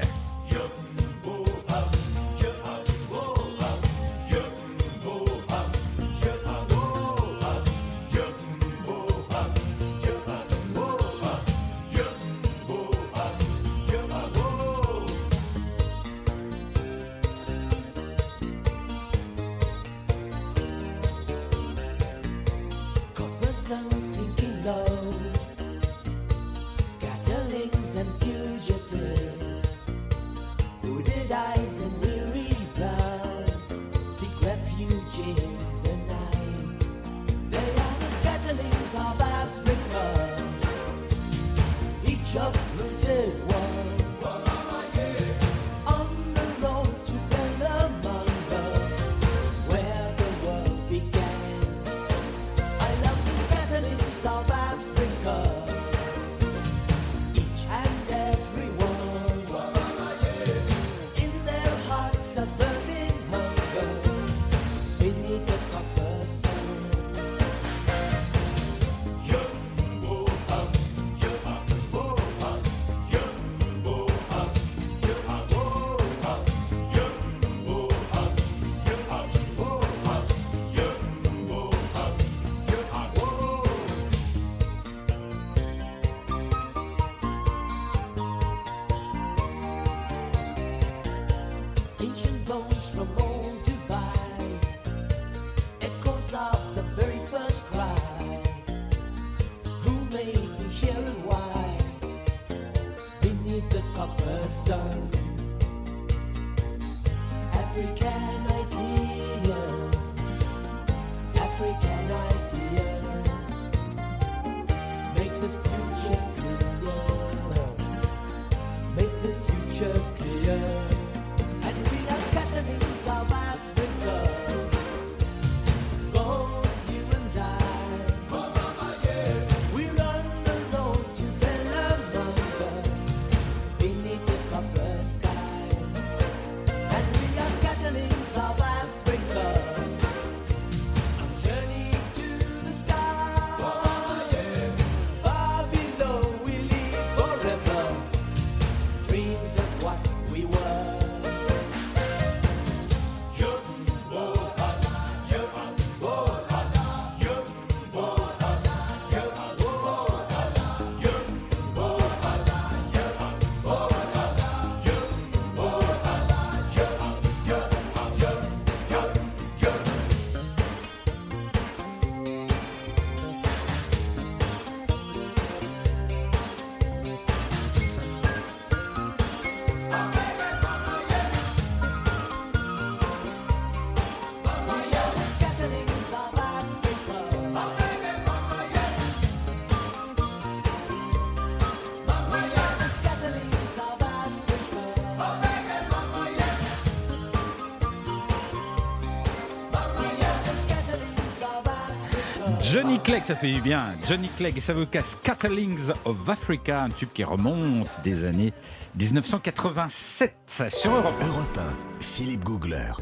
Johnny Clegg, ça fait du bien. Johnny Clegg et sa vocal Scatterlings of Africa, un tube qui remonte des années 1987 sur Europe. Europe 1, Philippe Googler.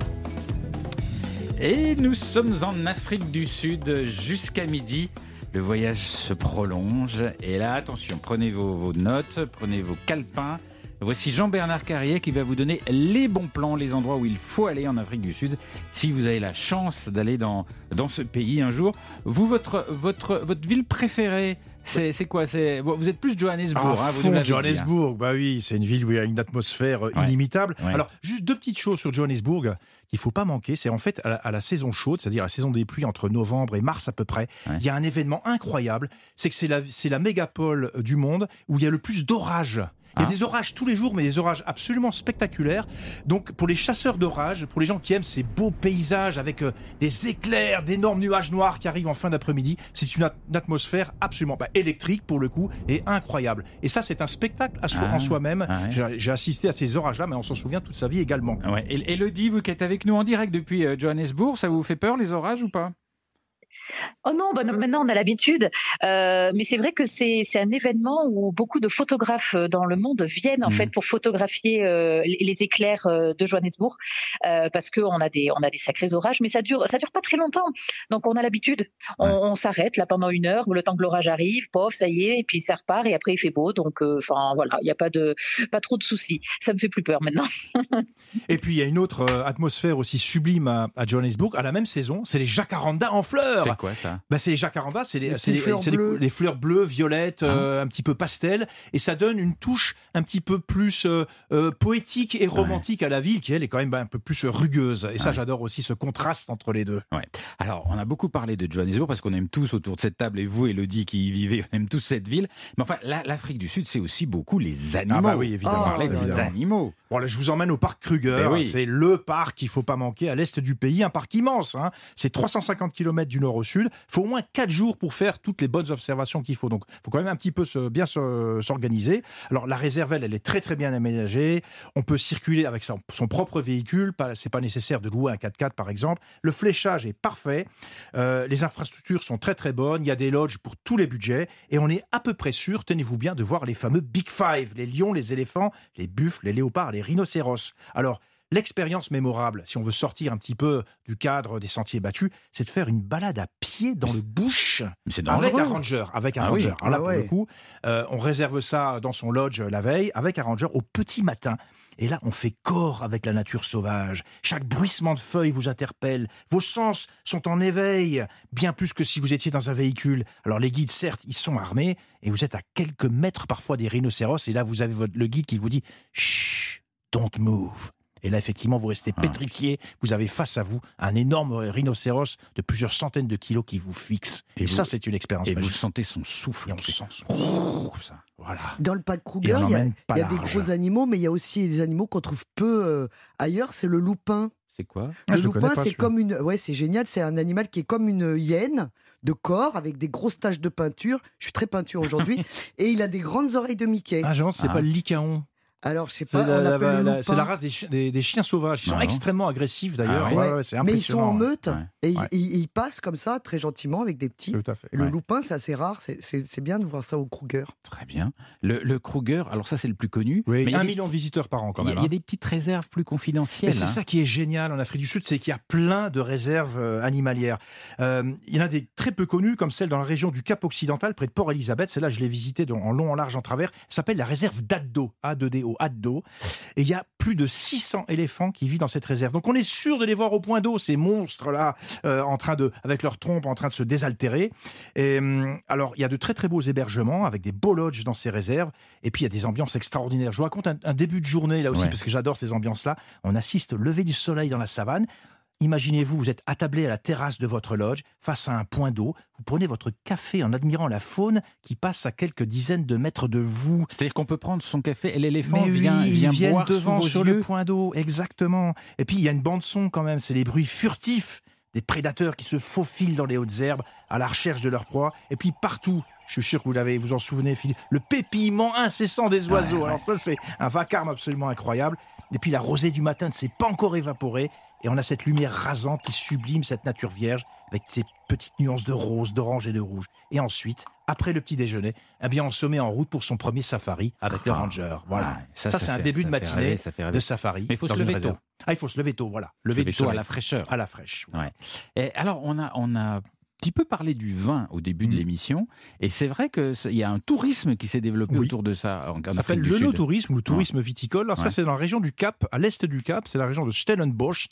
Et nous sommes en Afrique du Sud jusqu'à midi. Le voyage se prolonge. Et là, attention, prenez vos, vos notes, prenez vos calepins. Voici Jean-Bernard Carrier qui va vous donner les bons plans, les endroits où il faut aller en Afrique du Sud si vous avez la chance d'aller dans, dans ce pays un jour. Vous, votre, votre, votre ville préférée c'est quoi? C'est Vous êtes plus Johannesburg. Ah, hein, vous fond, Johannesburg, bah oui, c'est une ville où il y a une atmosphère euh, inimitable. Alors, juste deux petites choses sur Johannesburg qu'il faut pas manquer. C'est en fait à la, saison chaude, c'est-à-dire la saison des pluies entre novembre et mars à peu près. Il y a un événement incroyable. C'est que c'est la, la mégapole du monde où il y a le plus d'orages. Il y a ah. des orages tous les jours, mais des orages absolument spectaculaires. Donc, pour les chasseurs d'orages, pour les gens qui aiment ces beaux paysages avec euh, des éclairs, d'énormes nuages noirs qui arrivent en fin d'après-midi, c'est une, atmosphère absolument bah, électrique pour le coup et incroyable. Et ça, c'est un spectacle à soi, en ah. soi-même. Ah j'ai assisté à ces orages-là, mais on s'en souvient toute sa vie également. Ouais. Et Elodie, vous qui êtes avec nous en direct depuis euh, Johannesburg, ça vous fait peur les orages ou pas? Oh non, bah maintenant on a l'habitude. Euh, mais c'est vrai que c'est un événement où beaucoup de photographes euh, dans le monde viennent en mmh. fait pour photographier euh, les, éclairs de Johannesburg parce qu'on a des on a des sacrés orages, mais ça dure ça dure pas très longtemps. Donc on a l'habitude. On, s'arrête là pendant une heure, le temps que l'orage arrive, pof, ça y est, et puis ça repart et après il fait beau. Donc enfin voilà, il n'y a pas de pas trop de soucis. Ça me fait plus peur maintenant. et puis il y a une autre atmosphère aussi sublime à, à Johannesburg à la même saison, c'est les jacarandas en fleurs quoi ça bah, C'est les jacarandas, c'est les, les, fleurs les, fleurs bleues, violettes, ah. euh, un petit peu pastel, et ça donne une touche un petit peu plus euh, euh, poétique et romantique à la ville, qui elle est quand même bah, un peu plus rugueuse. Et ça, j'adore aussi ce contraste entre les deux. Ouais. Alors, on a beaucoup parlé de Johannesburg parce qu'on aime tous autour de cette table, et vous, Elodie, qui y vivez, on aime tous cette ville. Mais enfin, l'Afrique du Sud, c'est aussi beaucoup les animaux. Ah bah oui, évidemment. On parlait des animaux. Bon, là, je vous emmène au parc Kruger. Ben c'est le parc qu'il faut pas manquer à l'est du pays, un parc immense. Hein. C'est 350 km du nord au sud. Il faut au moins 4 jours pour faire toutes les bonnes observations qu'il faut. Donc, il faut quand même un petit peu bien s'organiser. Alors, la réserve, elle, est très très bien aménagée. On peut circuler avec son, propre véhicule. C'est pas nécessaire de louer un 4x4 par exemple. Le fléchage est parfait. Euh, les infrastructures sont très très bonnes. Il y a des lodges pour tous les budgets. Et on est à peu près sûr, tenez-vous bien, de voir les fameux Big Five les lions, les éléphants, les buffles, les léopards, les rhinocéros. Alors, L'expérience mémorable, si on veut sortir un petit peu du cadre des sentiers battus, c'est de faire une balade à pied dans le bush avec un ranger. Avec un ah ranger. Alors là, ah pour le coup, euh, on réserve ça dans son lodge la veille avec un ranger au petit matin. Et là, on fait corps avec la nature sauvage. Chaque bruissement de feuilles vous interpelle. Vos sens sont en éveil, bien plus que si vous étiez dans un véhicule. Alors les guides, certes, ils sont armés, et vous êtes à quelques mètres parfois des rhinocéros, et là, vous avez le guide qui vous dit « Chut, don't move ». Et là, effectivement, vous restez ah. pétrifié. Vous avez face à vous un énorme rhinocéros de plusieurs centaines de kilos qui vous fixe. Et, ça, c'est une expérience. Et vous sentez son souffle. Et on sent son souffle. Voilà. Dans le parc Kruger, il y a, des gros animaux, mais il y a aussi des animaux qu'on trouve peu euh, ailleurs. C'est le loupin. C'est quoi? Le ah, loupin, c'est comme une. Ouais, c'est génial. C'est un animal qui est comme une hyène de corps avec des grosses taches de peinture. Je suis très peinture aujourd'hui. et il a des grandes oreilles de Mickey. Ah, genre, c'est pas le licaon. Alors, je sais pas, c'est la, race des, chiens sauvages. Ils sont extrêmement agressifs d'ailleurs. Ah mais ils sont en meute et ils, passent comme ça, très gentiment, avec des petits. Le loupin, c'est assez rare. C'est bien de voir ça au Kruger. Très bien. Le, Kruger, alors ça, c'est le plus connu. mais un million de visiteurs par an quand même. Il y a, hein. des petites réserves plus confidentielles. C'est hein. ça qui est génial en Afrique du Sud, c'est qu'il y a plein de réserves euh, animalières. Euh, il y en a des très peu connues, comme celle dans la région du Cap Occidental, près de Port Elizabeth. Celle-là, je l'ai visitée en long, en large, en travers. Elle s'appelle la réserve d'Addo, A-D-O. Au Haddo. Et il y a plus de 600 éléphants qui vivent dans cette réserve. Donc on est sûr de les voir au point d'eau, ces monstres-là, euh, en train de, avec leurs trompes, en train de se désaltérer. Et, hum, alors il y a de très très beaux hébergements avec des beaux lodges dans ces réserves. Et puis il y a des ambiances extraordinaires. Je vous raconte un, début de journée là aussi, parce que j'adore ces ambiances-là. On assiste au lever du soleil dans la savane. Imaginez-vous, vous êtes attablé à la terrasse de votre lodge, face à un point d'eau. Vous prenez votre café en admirant la faune qui passe à quelques dizaines de mètres de vous. C'est-à-dire qu'on peut prendre son café et l'éléphant vient, vient boire devant sur le point d'eau. Exactement. Et puis il y a une bande son quand même. C'est les bruits furtifs des prédateurs qui se faufilent dans les hautes herbes à la recherche de leur proie. Et puis partout, je suis sûr que vous l'avez, vous en souvenez, Philippe, le pépillement incessant des oiseaux. Alors ça, c'est un vacarme absolument incroyable. Et puis la rosée du matin ne s'est pas encore évaporée. Et on a cette lumière rasante qui sublime cette nature vierge avec ses petites nuances de rose, d'orange et de rouge. Et ensuite, après le petit déjeuner, eh bien, on se met en route pour son premier safari avec le ah. ranger. Voilà. ça, c'est un début de matinée de safari. Mais il faut se lever tôt. Ah, il faut se lever tôt, voilà. Lever, du tôt à la fraîcheur. À la fraîche. Et alors, on a, on a petit peu parlé du vin au début de mm. l'émission, et c'est vrai qu'il y a un tourisme qui s'est développé autour de ça. En, ça s'appelle le tourisme ou tourisme viticole. Alors ça, c'est dans la région du Cap, à l'est du Cap, c'est la région de Stellenbosch.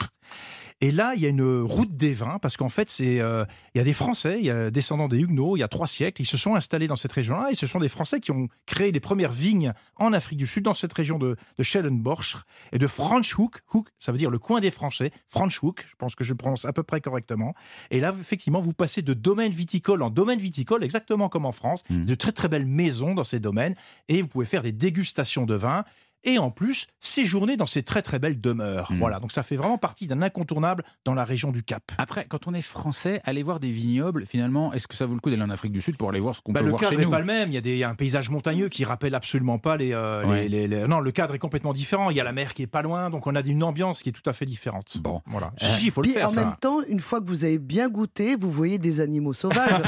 Et là, il y a une route des vins, parce qu'en fait, c'est, euh, il y a des Français, il y a descendants des Huguenots, il y a trois siècles, ils se sont installés dans cette région-là, et ce sont des Français qui ont créé les premières vignes en Afrique du Sud, dans cette région de, de Stellenbosch et de Franschhoek. Hoek, ça veut dire le coin des Français. Franschhoek, je pense que je prononce à peu près correctement. Et là, effectivement, vous passez de domaine viticole en domaine viticole, exactement comme en France, mmh. de très très belles maisons dans ces domaines, et vous pouvez faire des dégustations de vins et en plus séjourner dans ces très très belles demeures. Hmm. Voilà, donc ça fait vraiment partie d'un incontournable dans la région du Cap. Après, quand on est français, aller voir des vignobles, finalement, est-ce que ça vaut le coup d'aller en Afrique du Sud pour aller voir ce qu'on bah, peut voir chez nous Le cadre n'est pas le même. Il y, a des, un paysage montagneux qui rappelle absolument pas euh, les, les, Non, le cadre est complètement différent. Il y a la mer qui est pas loin, donc on a une ambiance qui est tout à fait différente. Bon, voilà. il faut le faire. En même temps, une fois que vous avez bien goûté, vous voyez des animaux sauvages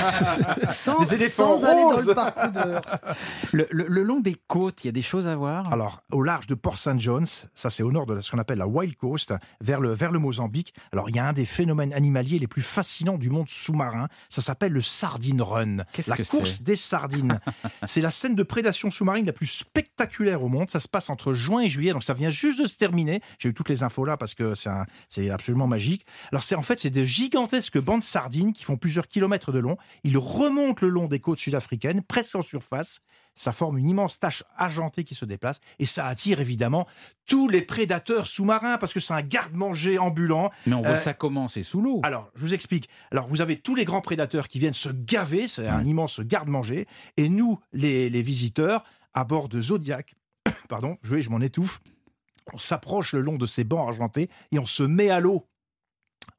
sans, des sans aller dans le parcours de... le, le, long des côtes, il y a des choses à voir? Alors, au large de Port-Saint Jones, ça c'est au nord de ce qu'on appelle la Wild Coast, vers le, vers le Mozambique. Alors il y a un des phénomènes animaliers les plus fascinants du monde sous-marin, ça s'appelle le Sardine Run, la course des sardines. c'est la scène de prédation sous-marine la plus spectaculaire au monde, ça se passe entre juin et juillet, donc ça vient juste de se terminer. J'ai eu toutes les infos là parce que c'est absolument magique. Alors c'est en fait c'est des gigantesques bandes de sardines qui font plusieurs kilomètres de long. Ils remontent le long des côtes sud-africaines, presque en surface ça forme une immense tache argentée qui se déplace et ça attire évidemment tous les prédateurs sous-marins parce que c'est un garde-manger ambulant. Mais on voit euh, ça comment? C'est sous l'eau. Alors, je vous explique. Alors, vous avez tous les grands prédateurs qui viennent se gaver, c'est un immense garde-manger, et nous, les, visiteurs, à bord de Zodiac, pardon, je, je m'en étouffe, on s'approche le long de ces bancs argentés et on se met à l'eau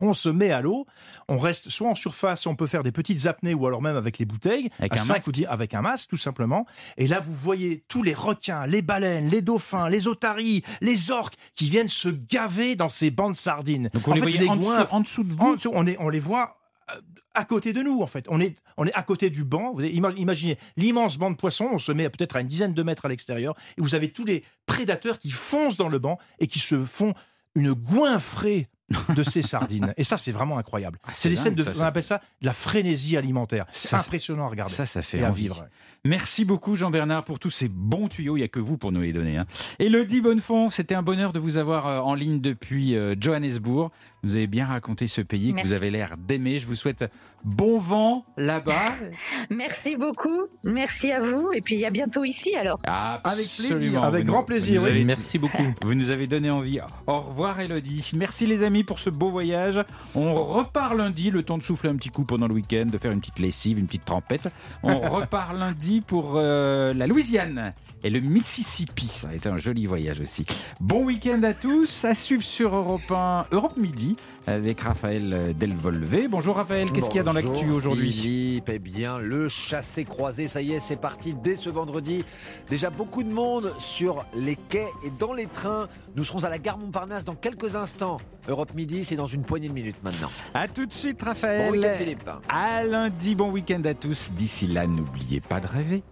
on se met à l'eau, on reste soit en surface, on peut faire des petites apnées ou alors même avec les bouteilles, avec, un, masque. avec un masque tout simplement. Et là, vous voyez tous les requins, les baleines, les dauphins, les otaries, les orques qui viennent se gaver dans ces bancs de sardines. Donc on les voit en, dessous, de vous on, on les voit euh, à côté de nous, en fait. On est, on est à côté du banc. Vous imaginez l'immense banc de poissons. On se met peut-être à une dizaine de mètres à l'extérieur. Et vous avez tous les prédateurs qui foncent dans le banc et qui se font une goinfrée de ces sardines. Et ça, c'est vraiment incroyable. Ah, c'est des scènes de, on appelle ça de la frénésie alimentaire. C'est impressionnant à regarder. Ça, ça fait à vivre. Merci beaucoup Jean-Bernard pour tous ces bons tuyaux. Il n'y a que vous pour nous les donner. Hein. Elodie Bonnefond, c'était un bonheur de vous avoir euh, en ligne depuis euh, Johannesburg. Vous avez bien raconté ce pays que vous avez l'air d'aimer. Je vous souhaite bon vent là-bas. Merci beaucoup. Merci à vous. Et puis à bientôt ici alors. Avec plaisir. Avec grand plaisir. oui. Merci beaucoup. vous nous avez donné envie. Au revoir Elodie. Merci les amis pour ce beau voyage. On repart lundi. Le temps de souffler un petit coup pendant le week-end, de faire une petite lessive, une petite trempette. On repart lundi pour euh, la Louisiane et le Mississippi. Ça a été un joli voyage aussi. Bon week-end à tous. À suivre sur Europe 1, Europe Midi avec Raphaël Delvolvé. Bonjour Raphaël, qu'est-ce qu'il y a dans l'actu aujourd'hui Philippe, eh bien le chassé croisé, ça y est, c'est parti dès ce vendredi. Déjà beaucoup de monde sur les quais et dans les trains. Nous serons à la gare Montparnasse dans quelques instants. Europe Midi, c'est dans une poignée de minutes maintenant. A tout de suite Raphaël. Bon week-end Philippe. À lundi, bon week-end à tous. D'ici là, n'oubliez pas de rêver.